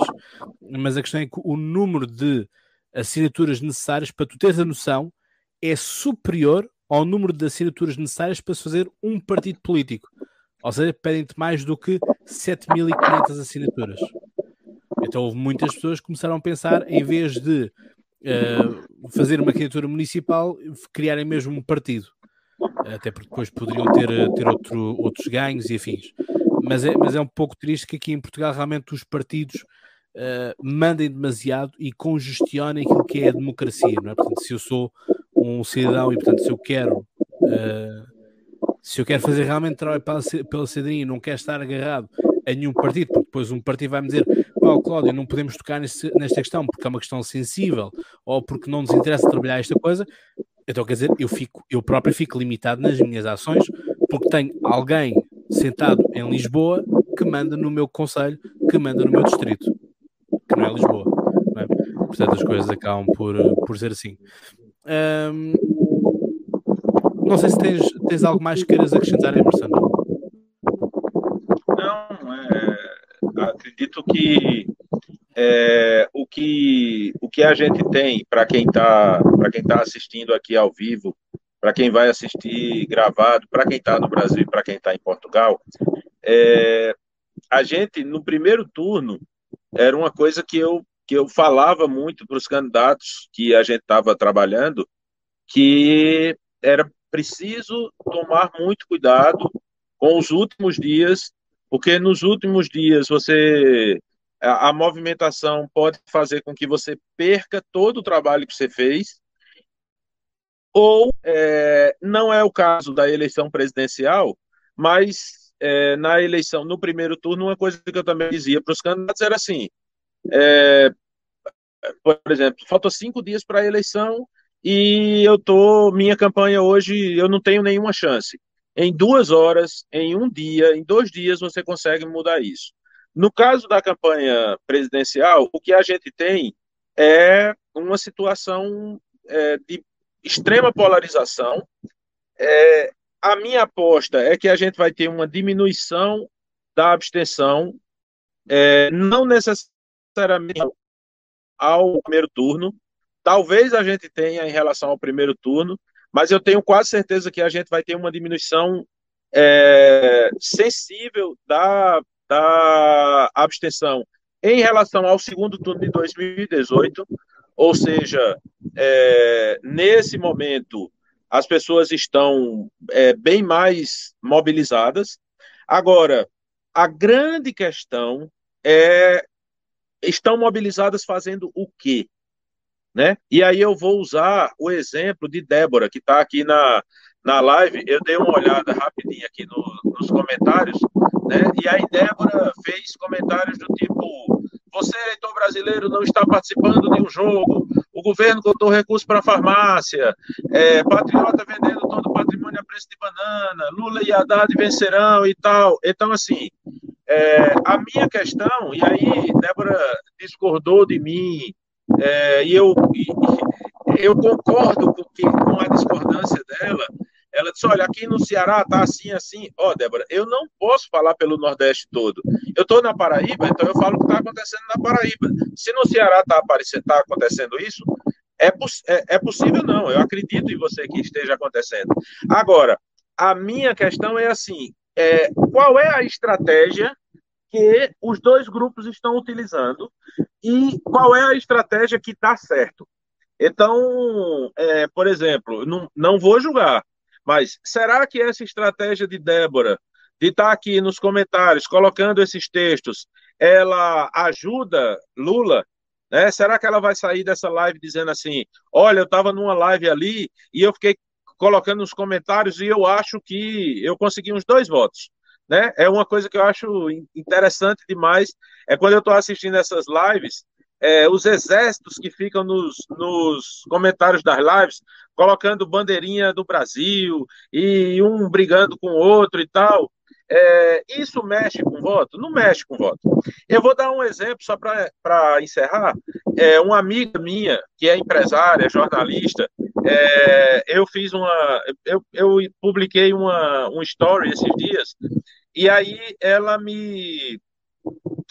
Mas a questão é que o número de assinaturas necessárias, para tu teres a noção, é superior ao número de assinaturas necessárias para se fazer um partido político. Ou seja, pedem-te mais do que 7.500 assinaturas. Então houve muitas pessoas que começaram a pensar, em vez de uh, fazer uma candidatura municipal, criarem mesmo um partido. Até porque depois poderiam ter, ter outro, outros ganhos e afins. Mas é, mas é um pouco triste que aqui em Portugal realmente os partidos uh, mandem demasiado e congestionem aquilo que é a democracia, não é? Portanto, se eu sou um cidadão e, portanto, se eu quero uh, se eu quero fazer realmente trabalho pela, cidadania e não quero estar agarrado a nenhum partido, porque depois um partido vai-me dizer Paulo Cláudio, não podemos tocar nesta questão porque é uma questão sensível ou porque não nos interessa trabalhar esta coisa, então quer dizer, eu, fico, eu próprio fico limitado nas minhas ações porque tenho alguém sentado em Lisboa que manda no meu conselho, que manda no meu distrito, que não é Lisboa. Não é? Portanto, as coisas acabam por, por ser assim. Um, não sei se tens, tens algo mais que queiras acrescentar, Emerson. Não, é, acredito que, é, o que o que a gente tem para quem está para quem tá assistindo aqui ao vivo, para quem vai assistir gravado, para quem está no Brasil para quem está em Portugal, é, a gente no primeiro turno era uma coisa que eu que eu falava muito para os candidatos que a gente estava trabalhando, que era preciso tomar muito cuidado com os últimos dias, porque nos últimos dias você a, a movimentação pode fazer com que você perca todo o trabalho que você fez, ou é, não é o caso da eleição presidencial, mas é, na eleição, no primeiro turno, uma coisa que eu também dizia para os candidatos era assim: é, por exemplo, faltam cinco dias para a eleição, e eu tô, minha campanha hoje, eu não tenho nenhuma chance. Em duas horas, em um dia, em dois dias, você consegue mudar isso. No caso da campanha presidencial, o que a gente tem é uma situação é, de extrema polarização. É, a minha aposta é que a gente vai ter uma diminuição da abstenção, é, não necessariamente ao primeiro turno, Talvez a gente tenha em relação ao primeiro turno, mas eu tenho quase certeza que a gente vai ter uma diminuição é, sensível da, da abstenção em relação ao segundo turno de 2018, ou seja, é, nesse momento as pessoas estão é, bem mais mobilizadas. Agora, a grande questão é estão mobilizadas fazendo o quê? Né? E aí eu vou usar o exemplo de Débora, que está aqui na, na live. Eu dei uma olhada rapidinho aqui no, nos comentários, né? E aí Débora fez comentários do tipo: você, eleitor brasileiro, não está participando de um jogo, o governo contou recursos para a farmácia, é, patriota vendendo todo o patrimônio a preço de banana, Lula e Haddad vencerão e tal. Então, assim, é, a minha questão, e aí Débora discordou de mim, é, e eu, eu concordo com, que, com a discordância dela. Ela disse: olha, aqui no Ceará tá assim, assim. Ó, oh, Débora, eu não posso falar pelo Nordeste todo. Eu estou na Paraíba, então eu falo o que está acontecendo na Paraíba. Se no Ceará está tá acontecendo isso, é, é, é possível, não. Eu acredito em você que esteja acontecendo. Agora, a minha questão é assim: é, qual é a estratégia que os dois grupos estão utilizando e qual é a estratégia que dá certo. Então, é, por exemplo, não, não vou julgar, mas será que essa estratégia de Débora, de estar tá aqui nos comentários, colocando esses textos, ela ajuda Lula? Né? Será que ela vai sair dessa live dizendo assim: olha, eu estava numa live ali e eu fiquei colocando nos comentários e eu acho que eu consegui uns dois votos? Né? É uma coisa que eu acho interessante demais. É quando eu estou assistindo essas lives é, os exércitos que ficam nos, nos comentários das lives, colocando bandeirinha do Brasil e um brigando com o outro e tal. É, isso mexe com voto? Não mexe com voto. Eu vou dar um exemplo só para encerrar. É, uma amiga minha, que é empresária, jornalista, é, eu fiz uma. Eu, eu publiquei uma, um story esses dias, e aí ela me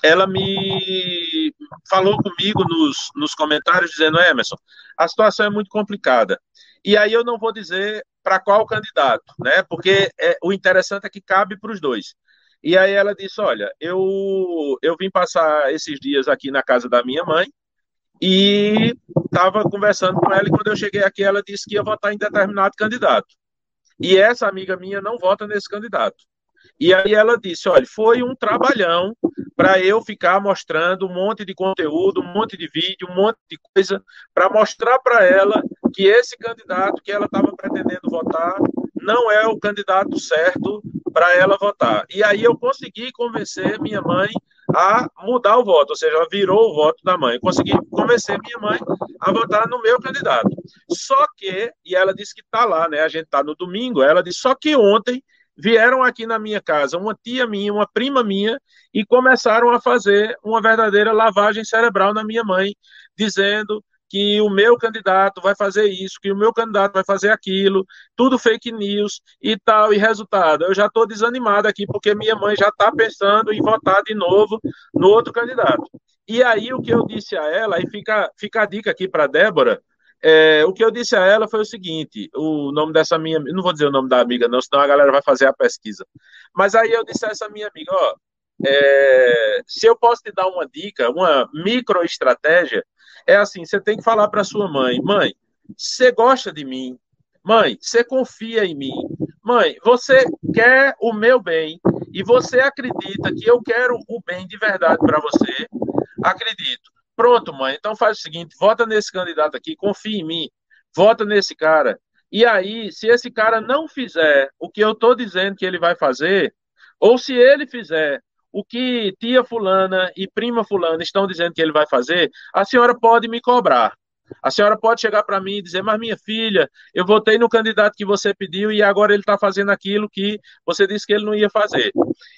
ela me falou comigo nos, nos comentários dizendo, Emerson, a situação é muito complicada. E aí eu não vou dizer para qual candidato, né? Porque é, o interessante é que cabe para os dois. E aí ela disse, olha, eu, eu vim passar esses dias aqui na casa da minha mãe e estava conversando com ela e quando eu cheguei aqui ela disse que ia votar em determinado candidato. E essa amiga minha não vota nesse candidato. E aí ela disse: olha, foi um trabalhão para eu ficar mostrando um monte de conteúdo, um monte de vídeo, um monte de coisa, para mostrar para ela que esse candidato que ela estava pretendendo votar não é o candidato certo para ela votar. E aí eu consegui convencer minha mãe a mudar o voto, ou seja, virou o voto da mãe. Consegui convencer minha mãe a votar no meu candidato. Só que, e ela disse que está lá, né? A gente está no domingo, ela disse só que ontem vieram aqui na minha casa uma tia minha, uma prima minha, e começaram a fazer uma verdadeira lavagem cerebral na minha mãe, dizendo que o meu candidato vai fazer isso, que o meu candidato vai fazer aquilo, tudo fake news e tal, e resultado. Eu já estou desanimado aqui, porque minha mãe já está pensando em votar de novo no outro candidato. E aí o que eu disse a ela, e fica, fica a dica aqui para Débora, é, o que eu disse a ela foi o seguinte: o nome dessa minha. Não vou dizer o nome da amiga, não, senão a galera vai fazer a pesquisa. Mas aí eu disse a essa minha amiga: ó, é, se eu posso te dar uma dica, uma microestratégia, é assim: você tem que falar para sua mãe: mãe, você gosta de mim? Mãe, você confia em mim? Mãe, você quer o meu bem e você acredita que eu quero o bem de verdade para você? Acredito. Pronto, mãe. Então faz o seguinte: vota nesse candidato aqui, confia em mim, vota nesse cara. E aí, se esse cara não fizer o que eu estou dizendo que ele vai fazer, ou se ele fizer o que tia fulana e prima fulana estão dizendo que ele vai fazer, a senhora pode me cobrar. A senhora pode chegar para mim e dizer, mas minha filha, eu votei no candidato que você pediu e agora ele está fazendo aquilo que você disse que ele não ia fazer.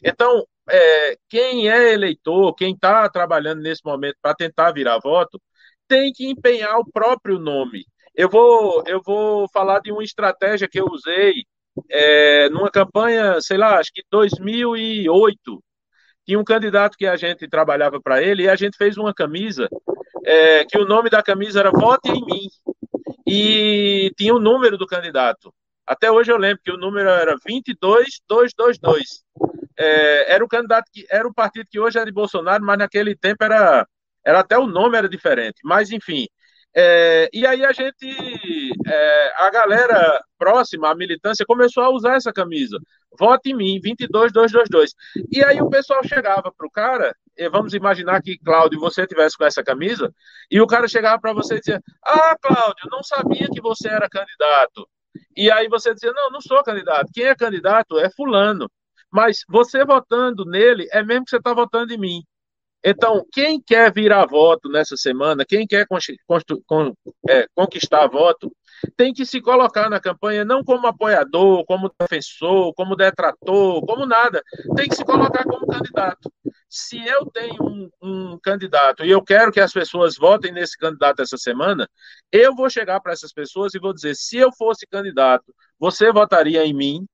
Então, é, quem é eleitor, quem está trabalhando nesse momento para tentar virar voto, tem que empenhar o próprio nome. Eu vou, eu vou falar de uma estratégia que eu usei é, numa campanha, sei lá, acho que 2008. Tinha um candidato que a gente trabalhava para ele e a gente fez uma camisa é, que o nome da camisa era Vote em mim. E tinha o número do candidato. Até hoje eu lembro que o número era 22222. É, era o candidato que era o partido que hoje é de Bolsonaro, mas naquele tempo era, era até o nome era diferente. Mas enfim, é, e aí a gente, é, a galera próxima, a militância, começou a usar essa camisa. Vote em mim, 22222. E aí o pessoal chegava para o cara, vamos imaginar que, Cláudio, você tivesse com essa camisa, e o cara chegava para você e dizia, ah, Cláudio, não sabia que você era candidato. E aí você dizia, não, não sou candidato. Quem é candidato é fulano. Mas você votando nele, é mesmo que você está votando em mim. Então, quem quer virar voto nessa semana, quem quer é, conquistar voto, tem que se colocar na campanha não como apoiador, como defensor, como detrator, como nada. Tem que se colocar como candidato. Se eu tenho um, um candidato e eu quero que as pessoas votem nesse candidato essa semana, eu vou chegar para essas pessoas e vou dizer: se eu fosse candidato, você votaria em mim?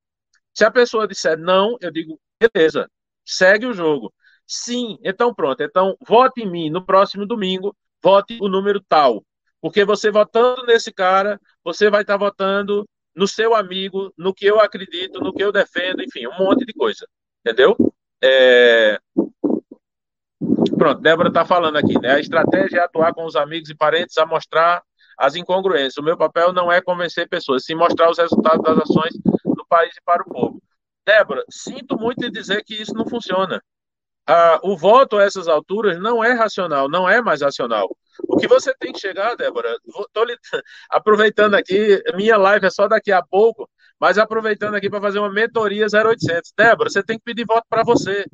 Se a pessoa disser não, eu digo: beleza, segue o jogo. Sim, então pronto. Então, vote em mim no próximo domingo, vote o número tal. Porque você votando nesse cara, você vai estar votando no seu amigo, no que eu acredito, no que eu defendo, enfim, um monte de coisa. Entendeu? É... Pronto, Débora está falando aqui, né? A estratégia é atuar com os amigos e parentes a mostrar as incongruências. O meu papel não é convencer pessoas, sim mostrar os resultados das ações do país e para o povo. Débora, sinto muito em dizer que isso não funciona. O voto a essas alturas não é racional, não é mais racional. O que você tem que chegar, Débora, estou aproveitando aqui, minha live é só daqui a pouco, mas aproveitando aqui para fazer uma mentoria 0800. Débora, você tem que pedir voto para você.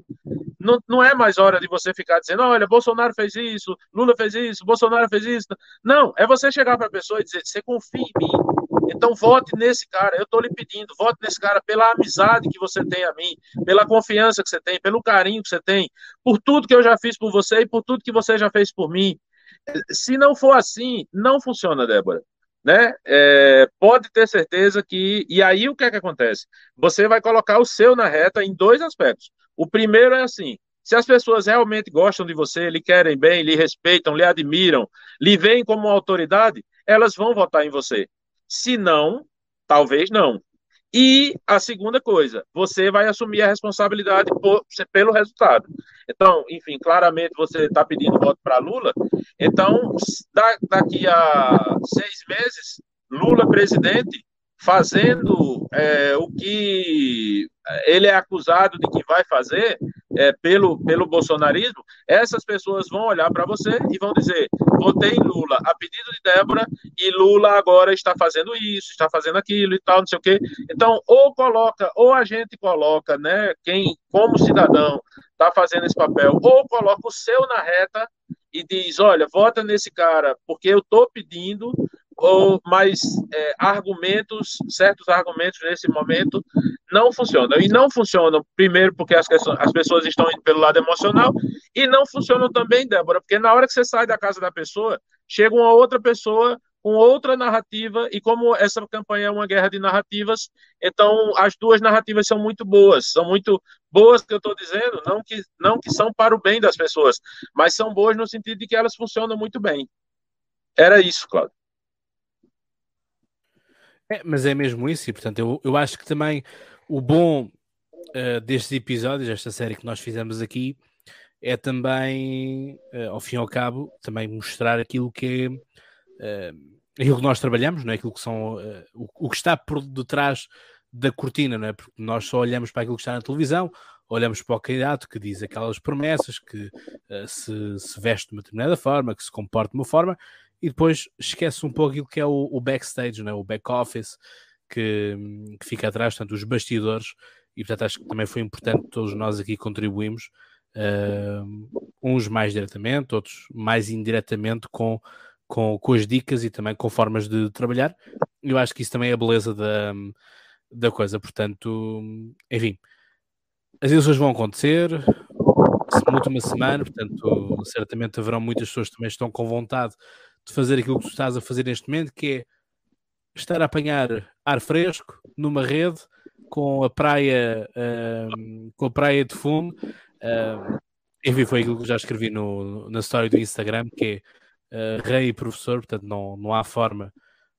Não, não é mais hora de você ficar dizendo, olha, Bolsonaro fez isso, Lula fez isso, Bolsonaro fez isso. Não, é você chegar para a pessoa e dizer, você confia em mim. Então vote nesse cara, eu estou lhe pedindo, vote nesse cara pela amizade que você tem a mim, pela confiança que você tem, pelo carinho que você tem, por tudo que eu já fiz por você e por tudo que você já fez por mim. Se não for assim, não funciona, Débora. Né? É, pode ter certeza que. E aí o que é que acontece? Você vai colocar o seu na reta em dois aspectos. O primeiro é assim: se as pessoas realmente gostam de você, lhe querem bem, lhe respeitam, lhe admiram, lhe veem como autoridade, elas vão votar em você. Se não, talvez não. E a segunda coisa, você vai assumir a responsabilidade por, pelo resultado. Então, enfim, claramente você está pedindo voto para Lula. Então, daqui a seis meses, Lula presidente, fazendo é, o que ele é acusado de que vai fazer é, pelo, pelo bolsonarismo, essas pessoas vão olhar para você e vão dizer: votei em Lula a pedido de Débora e Lula agora está fazendo isso, está fazendo aquilo e tal, não sei o quê. Então, ou coloca, ou a gente coloca, né, quem, como cidadão, está fazendo esse papel, ou coloca o seu na reta e diz: olha, vota nesse cara, porque eu estou pedindo ou mais é, argumentos, certos argumentos nesse momento não funcionam. E não funcionam, primeiro, porque as, as pessoas estão indo pelo lado emocional, e não funcionam também, Débora, porque na hora que você sai da casa da pessoa, chega uma outra pessoa com outra narrativa, e como essa campanha é uma guerra de narrativas, então as duas narrativas são muito boas, são muito boas que eu estou dizendo, não que, não que são para o bem das pessoas, mas são boas no sentido de que elas funcionam muito bem. Era isso, Cláudio. É, mas é mesmo isso, e portanto eu, eu acho que também o bom uh, destes episódios, esta série que nós fizemos aqui, é também, uh, ao fim e ao cabo, também mostrar aquilo que é uh, aquilo que nós trabalhamos, não é? aquilo que são o, o, que está por detrás da cortina, não é? Porque nós só olhamos para aquilo que está na televisão, olhamos para o candidato que diz aquelas promessas, que se, se veste de uma determinada forma, que se comporta de uma forma, e depois esquece um pouco aquilo que é o, o backstage, né? o back-office, que, que, fica atrás, portanto, os bastidores, e portanto acho que também foi importante, todos nós aqui contribuímos, uh, uns mais diretamente, outros mais indiretamente com, com, com as dicas e também com formas de trabalhar. Eu acho que isso também é a beleza da, da coisa, portanto, enfim, as eleições vão acontecer, na última semana, portanto, certamente haverão muitas pessoas que também estão com vontade de fazer aquilo que tu estás a fazer neste momento, que é estar a apanhar ar fresco numa rede com a praia um, com a praia de fundo. Um, enfim, foi aquilo que já escrevi no, na história do Instagram, que é uh, rei e professor, portanto não, não há forma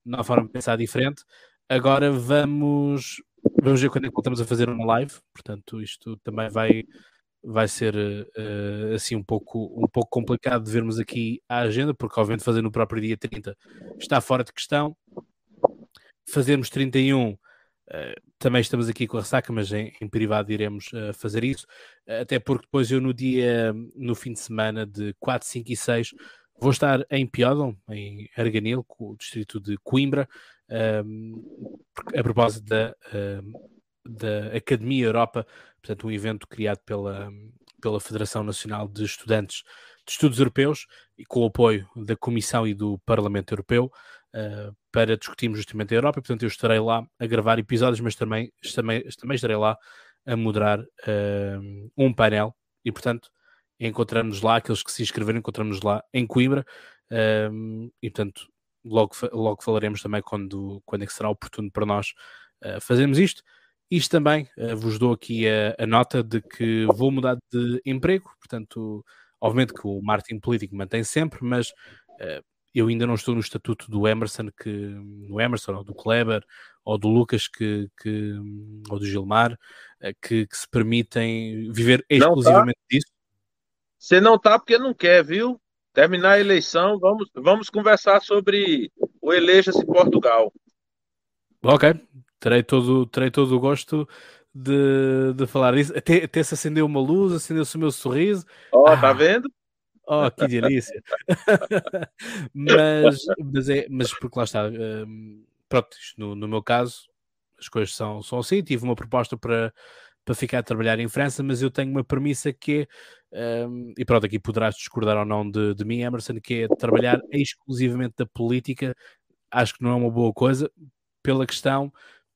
não há forma de pensar diferente. Agora vamos vamos ver quando é que voltamos a fazer uma live, portanto isto também vai vai ser uh, assim um pouco, um pouco complicado de vermos aqui a agenda, porque obviamente fazer no próprio dia 30 está fora de questão. Fazermos 31 uh, também estamos aqui com a ressaca, mas em, em privado iremos uh, fazer isso, até porque depois eu no dia, no fim de semana de 4, 5 e 6 vou estar em Piódon, em Arganil, o distrito de Coimbra, a propósito da, da Academia Europa portanto, um evento criado pela, pela Federação Nacional de Estudantes de Estudos Europeus e com o apoio da Comissão e do Parlamento Europeu uh, para discutirmos justamente a Europa. portanto, eu estarei lá a gravar episódios, mas também, também, também estarei lá a moderar uh, um painel e, portanto, encontramos lá, aqueles que se inscreveram, encontramos lá em Coimbra uh, e, portanto, logo, logo falaremos também quando, quando é que será oportuno para nós uh, fazermos isto. Isto também uh, vos dou aqui a, a, nota de que vou mudar de emprego, portanto, obviamente que o marketing político mantém sempre, mas uh, eu ainda não estou no estatuto do Emerson, que, no Emerson, ou do Kleber, ou do Lucas, que, que ou do Gilmar, uh, que, que, se permitem viver exclusivamente tá. disso. Você não está porque não quer, viu? Terminar a eleição, vamos, vamos conversar sobre o o Eleja-se Portugal. Ok, terei todo, terei todo o gosto de, de falar isso. Até, até se acendeu uma luz, acendeu-se o meu sorriso. Oh, ah, tá vendo? Oh, que delícia! mas, mas, é, mas porque lá está, um, pronto, no, no meu caso, as coisas são, são assim. Tive uma proposta para, para ficar a trabalhar em França, mas eu tenho uma premissa que é, um, e pronto, aqui poderás discordar ou não de, de mim, Emerson, que é trabalhar exclusivamente da política. Acho que não é uma boa coisa, pela questão,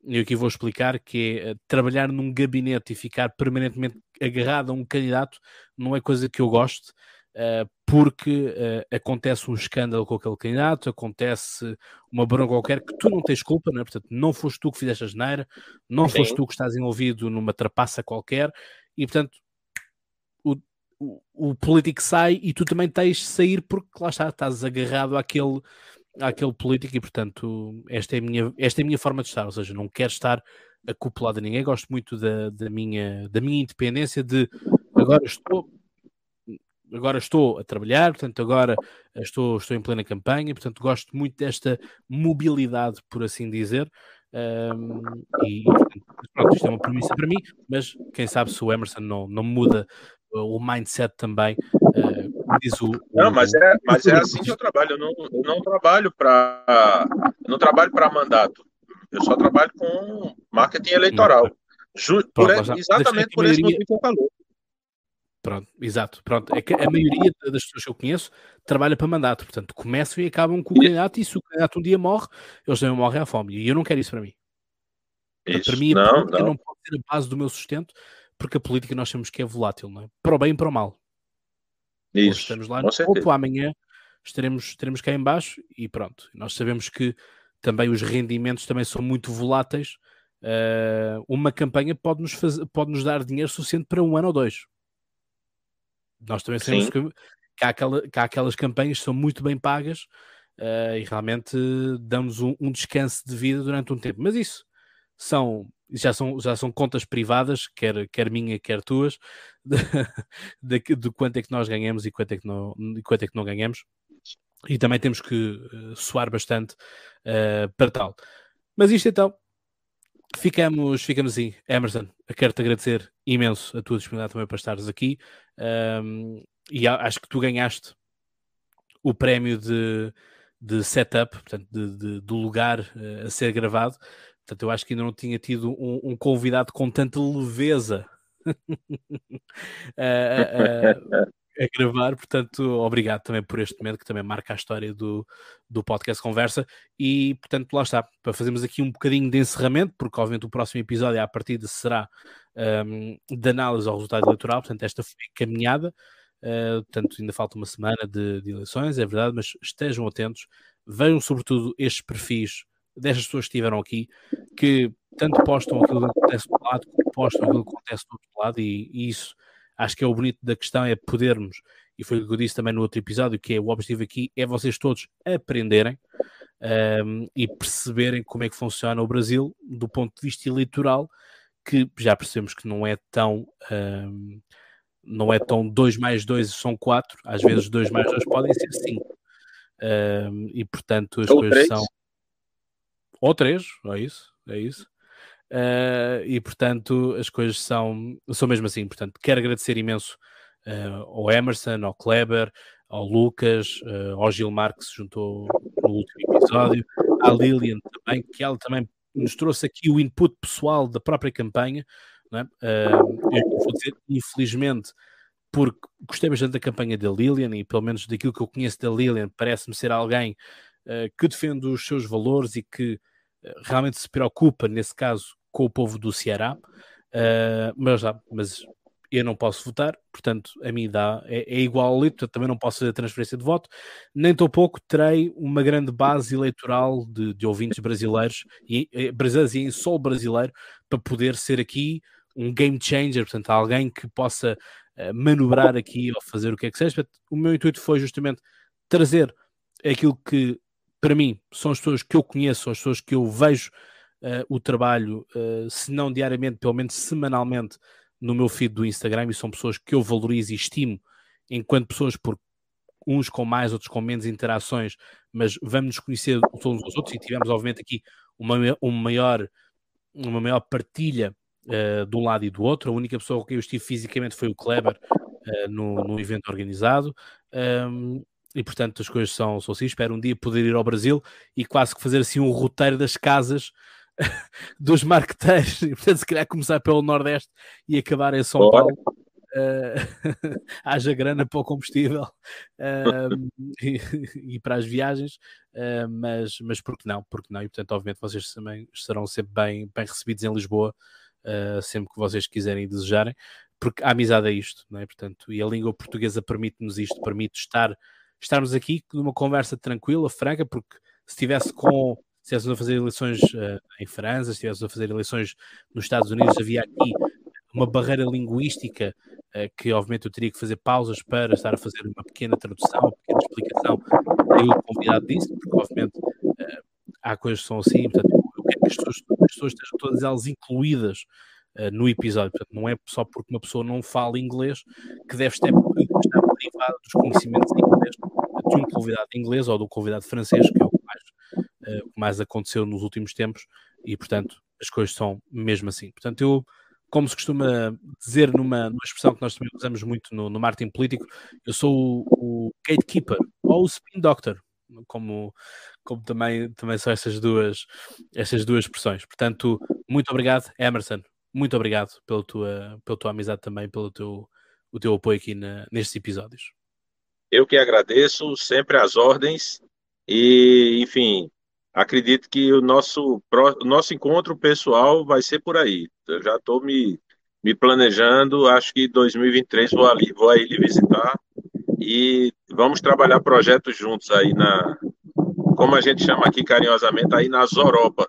e aqui vou explicar, que é trabalhar num gabinete e ficar permanentemente agarrado a um candidato não é coisa que eu gosto. Uh, porque uh, acontece um escândalo com aquele candidato, acontece uma bronca qualquer que tu não tens culpa, não é? portanto, não foste tu que fizeste a geneira, não Sim. foste tu que estás envolvido numa trapaça qualquer, e portanto, o, o, o, político sai e tu também tens de sair porque lá está, estás agarrado àquele, àquele político, e portanto, esta é, a minha, esta é a minha forma de estar, ou seja, não quero estar acoplado a ninguém, gosto muito da, da, minha, da minha independência de agora estou agora estou a trabalhar, portanto, agora estou, estou em plena campanha, portanto, gosto muito desta mobilidade, por assim dizer. Um, e pronto, isto é uma premissa para mim, mas quem sabe se o Emerson não, não muda o mindset também. Uh, diz o, não, mas é, mas é assim que eu trabalho. Eu não, eu não trabalho para não trabalho para mandato. Eu só trabalho com marketing eleitoral. Ju, por, exatamente por esse motivo que eu falei. Pronto, exato. Pronto. É que a maioria das pessoas que eu conheço trabalha para mandato, portanto, começam e acabam com o candidato e se o candidato um dia morre, eles também morrem à fome. E eu não quero isso para mim. Isso, para mim, a não, política não. não pode ser a base do meu sustento, porque a política nós temos que é volátil, não é? Para o bem e para o mal. Isso. Hoje estamos lá topo, amanhã estaremos, estaremos cá em baixo e pronto. Nós sabemos que também os rendimentos também são muito voláteis. Uh, uma campanha pode nos, fazer, pode nos dar dinheiro suficiente para um ano ou dois nós também sabemos que, que, há aquela, que, há aquelas campanhas que são muito bem pagas uh, e realmente damos um, um, descanso de vida durante um tempo. Mas isso são já são, já são contas privadas, quer, quer minha, quer tuas, de, de, de quanto é que nós ganhamos e quanto é que não, quanto é que não ganhamos. E também temos que uh, suar bastante uh, para tal. Mas isto então ficamos, ficamos assim. Emerson, quero-te agradecer imenso a tua disponibilidade também para estares aqui. Um, e acho que tu ganhaste o prémio de, de setup, portanto, de, de, do lugar uh, a ser gravado. Portanto, eu acho que ainda não tinha tido um, um convidado com tanta leveza a gravar, portanto, obrigado também por este momento que também marca a história do, do podcast Conversa. E, portanto, lá está, para fazermos aqui um bocadinho de encerramento, porque obviamente o próximo episódio à partida será um, de análise ao resultado eleitoral, portanto, esta foi caminhada, uh, portanto, ainda falta uma semana de, de, eleições, é verdade, mas estejam atentos, vejam sobretudo estes perfis destas pessoas que estiveram aqui, que tanto postam aquilo que acontece do lado, como postam aquilo que acontece do outro lado, e, e isso acho que é o bonito da questão é podermos, e foi o que eu disse também no outro episódio, que é o objetivo aqui é vocês todos aprenderem um, e perceberem como é que funciona o Brasil do ponto de vista eleitoral, que já percebemos que não é tão um, não é tão 2 mais 2 são 4, às vezes 2 mais 2 podem ser 5. Um, e portanto as ou coisas três. são ou 3, é isso, é isso. Uh, e portanto as coisas são, são mesmo assim. Portanto, quero agradecer imenso uh, ao Emerson, ao Kleber, ao Lucas, uh, ao Gilmar que se juntou no último episódio, à Lilian também, que ela também nos trouxe aqui o input pessoal da própria campanha. É? eu vou dizer, infelizmente, porque gostei bastante da campanha da Lilian e pelo menos daquilo que eu conheço da Lilian, parece-me ser alguém que defende os seus valores e que realmente se preocupa, nesse caso, com o povo do Ceará, uh, mas, mas eu não posso votar, portanto, a mim dá, é, é igual ali, portanto, também não posso fazer transferência de voto, nem tão pouco terei uma grande base eleitoral de, de ouvintes brasileiros, e, e, brasileiros e em solo brasileiro, para poder ser aqui um game changer, portanto, alguém que possa uh, manobrar aqui ou fazer o que é que seja. Portanto, o meu intuito foi justamente trazer aquilo que, para mim, são as pessoas que eu conheço, as pessoas que eu vejo uh, o trabalho, uh, se não diariamente, pelo menos semanalmente, no meu feed do Instagram, e são pessoas que eu valorizo e estimo enquanto pessoas, porque uns com mais, outros com menos interações, mas vamos nos conhecer todos os outros e tivemos, obviamente, aqui uma, uma maior, uma maior partilha uh, de um lado e do outro. A única pessoa com quem eu estive fisicamente foi o Kleber uh, no, no evento organizado. Um, e portanto as coisas são, são assim. Espero um dia poder ir ao Brasil e quase que fazer assim um roteiro das casas dos marqueteiros. E portanto, se calhar começar pelo Nordeste e acabar em São Bora. Paulo. Uh, haja grana para o combustível uh, e, e, para as viagens, uh, mas, mas porque não? Porque não? E portanto, obviamente, vocês também estarão sempre bem, bem recebidos em Lisboa, sempre que vocês quiserem e desejarem, porque a amizade é isto, não é? Portanto, e a língua portuguesa permite-nos isto, permite estar, estarmos aqui numa conversa tranquila, franca, porque se estivesse com se estivéssemos a fazer eleições uh, em França, se estivéssemos a fazer eleições nos Estados Unidos, havia aqui uma barreira linguística uh, que, obviamente, eu teria que fazer pausas para estar a fazer uma pequena tradução, uma pequena explicação. Eu, o convidado disse, porque, obviamente, uh, há coisas que são assim, portanto, eu quero que as pessoas, as pessoas estejam todas elas incluídas no episódio. Portanto, não é só porque uma pessoa não fala inglês que deve estar, dos conhecimentos em inglês de um convidado inglês ou de um convidado francês, que é o que mais, uh, mais aconteceu nos últimos tempos, e portanto as coisas são mesmo assim. Portanto, eu como se costuma dizer numa, numa expressão que nós também usamos muito no, no marketing político, eu sou o, o, gatekeeper ou o spin doctor, como, como também, também são essas duas, essas duas expressões. Portanto, muito obrigado, Emerson. Muito obrigado pela tua, pela tua amizade também, pelo teu, o teu apoio aqui na, nestes episódios. Eu que agradeço, sempre as ordens. E, enfim, acredito que o nosso, o nosso encontro pessoal vai ser por aí. Eu já estou me, me planejando, acho que 2023 vou ali, vou aí lhe visitar e vamos trabalhar projetos juntos aí na, como a gente chama aqui carinhosamente, aí na Zoropa.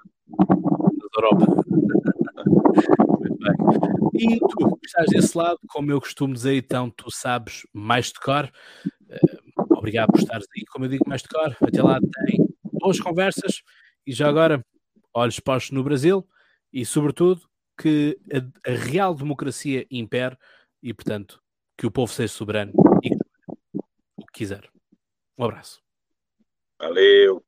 Zoropa. E tu, estás desse lado, como eu costumo dizer, então tu sabes mais de cor. Uh, obrigado por estares aí, como eu digo, mais de cor. Até lá tem boas conversas e já agora olhos postos no Brasil e, sobretudo, que a, a, real democracia impere e, portanto, que o povo seja soberano e o que quiser. Um abraço. Valeu.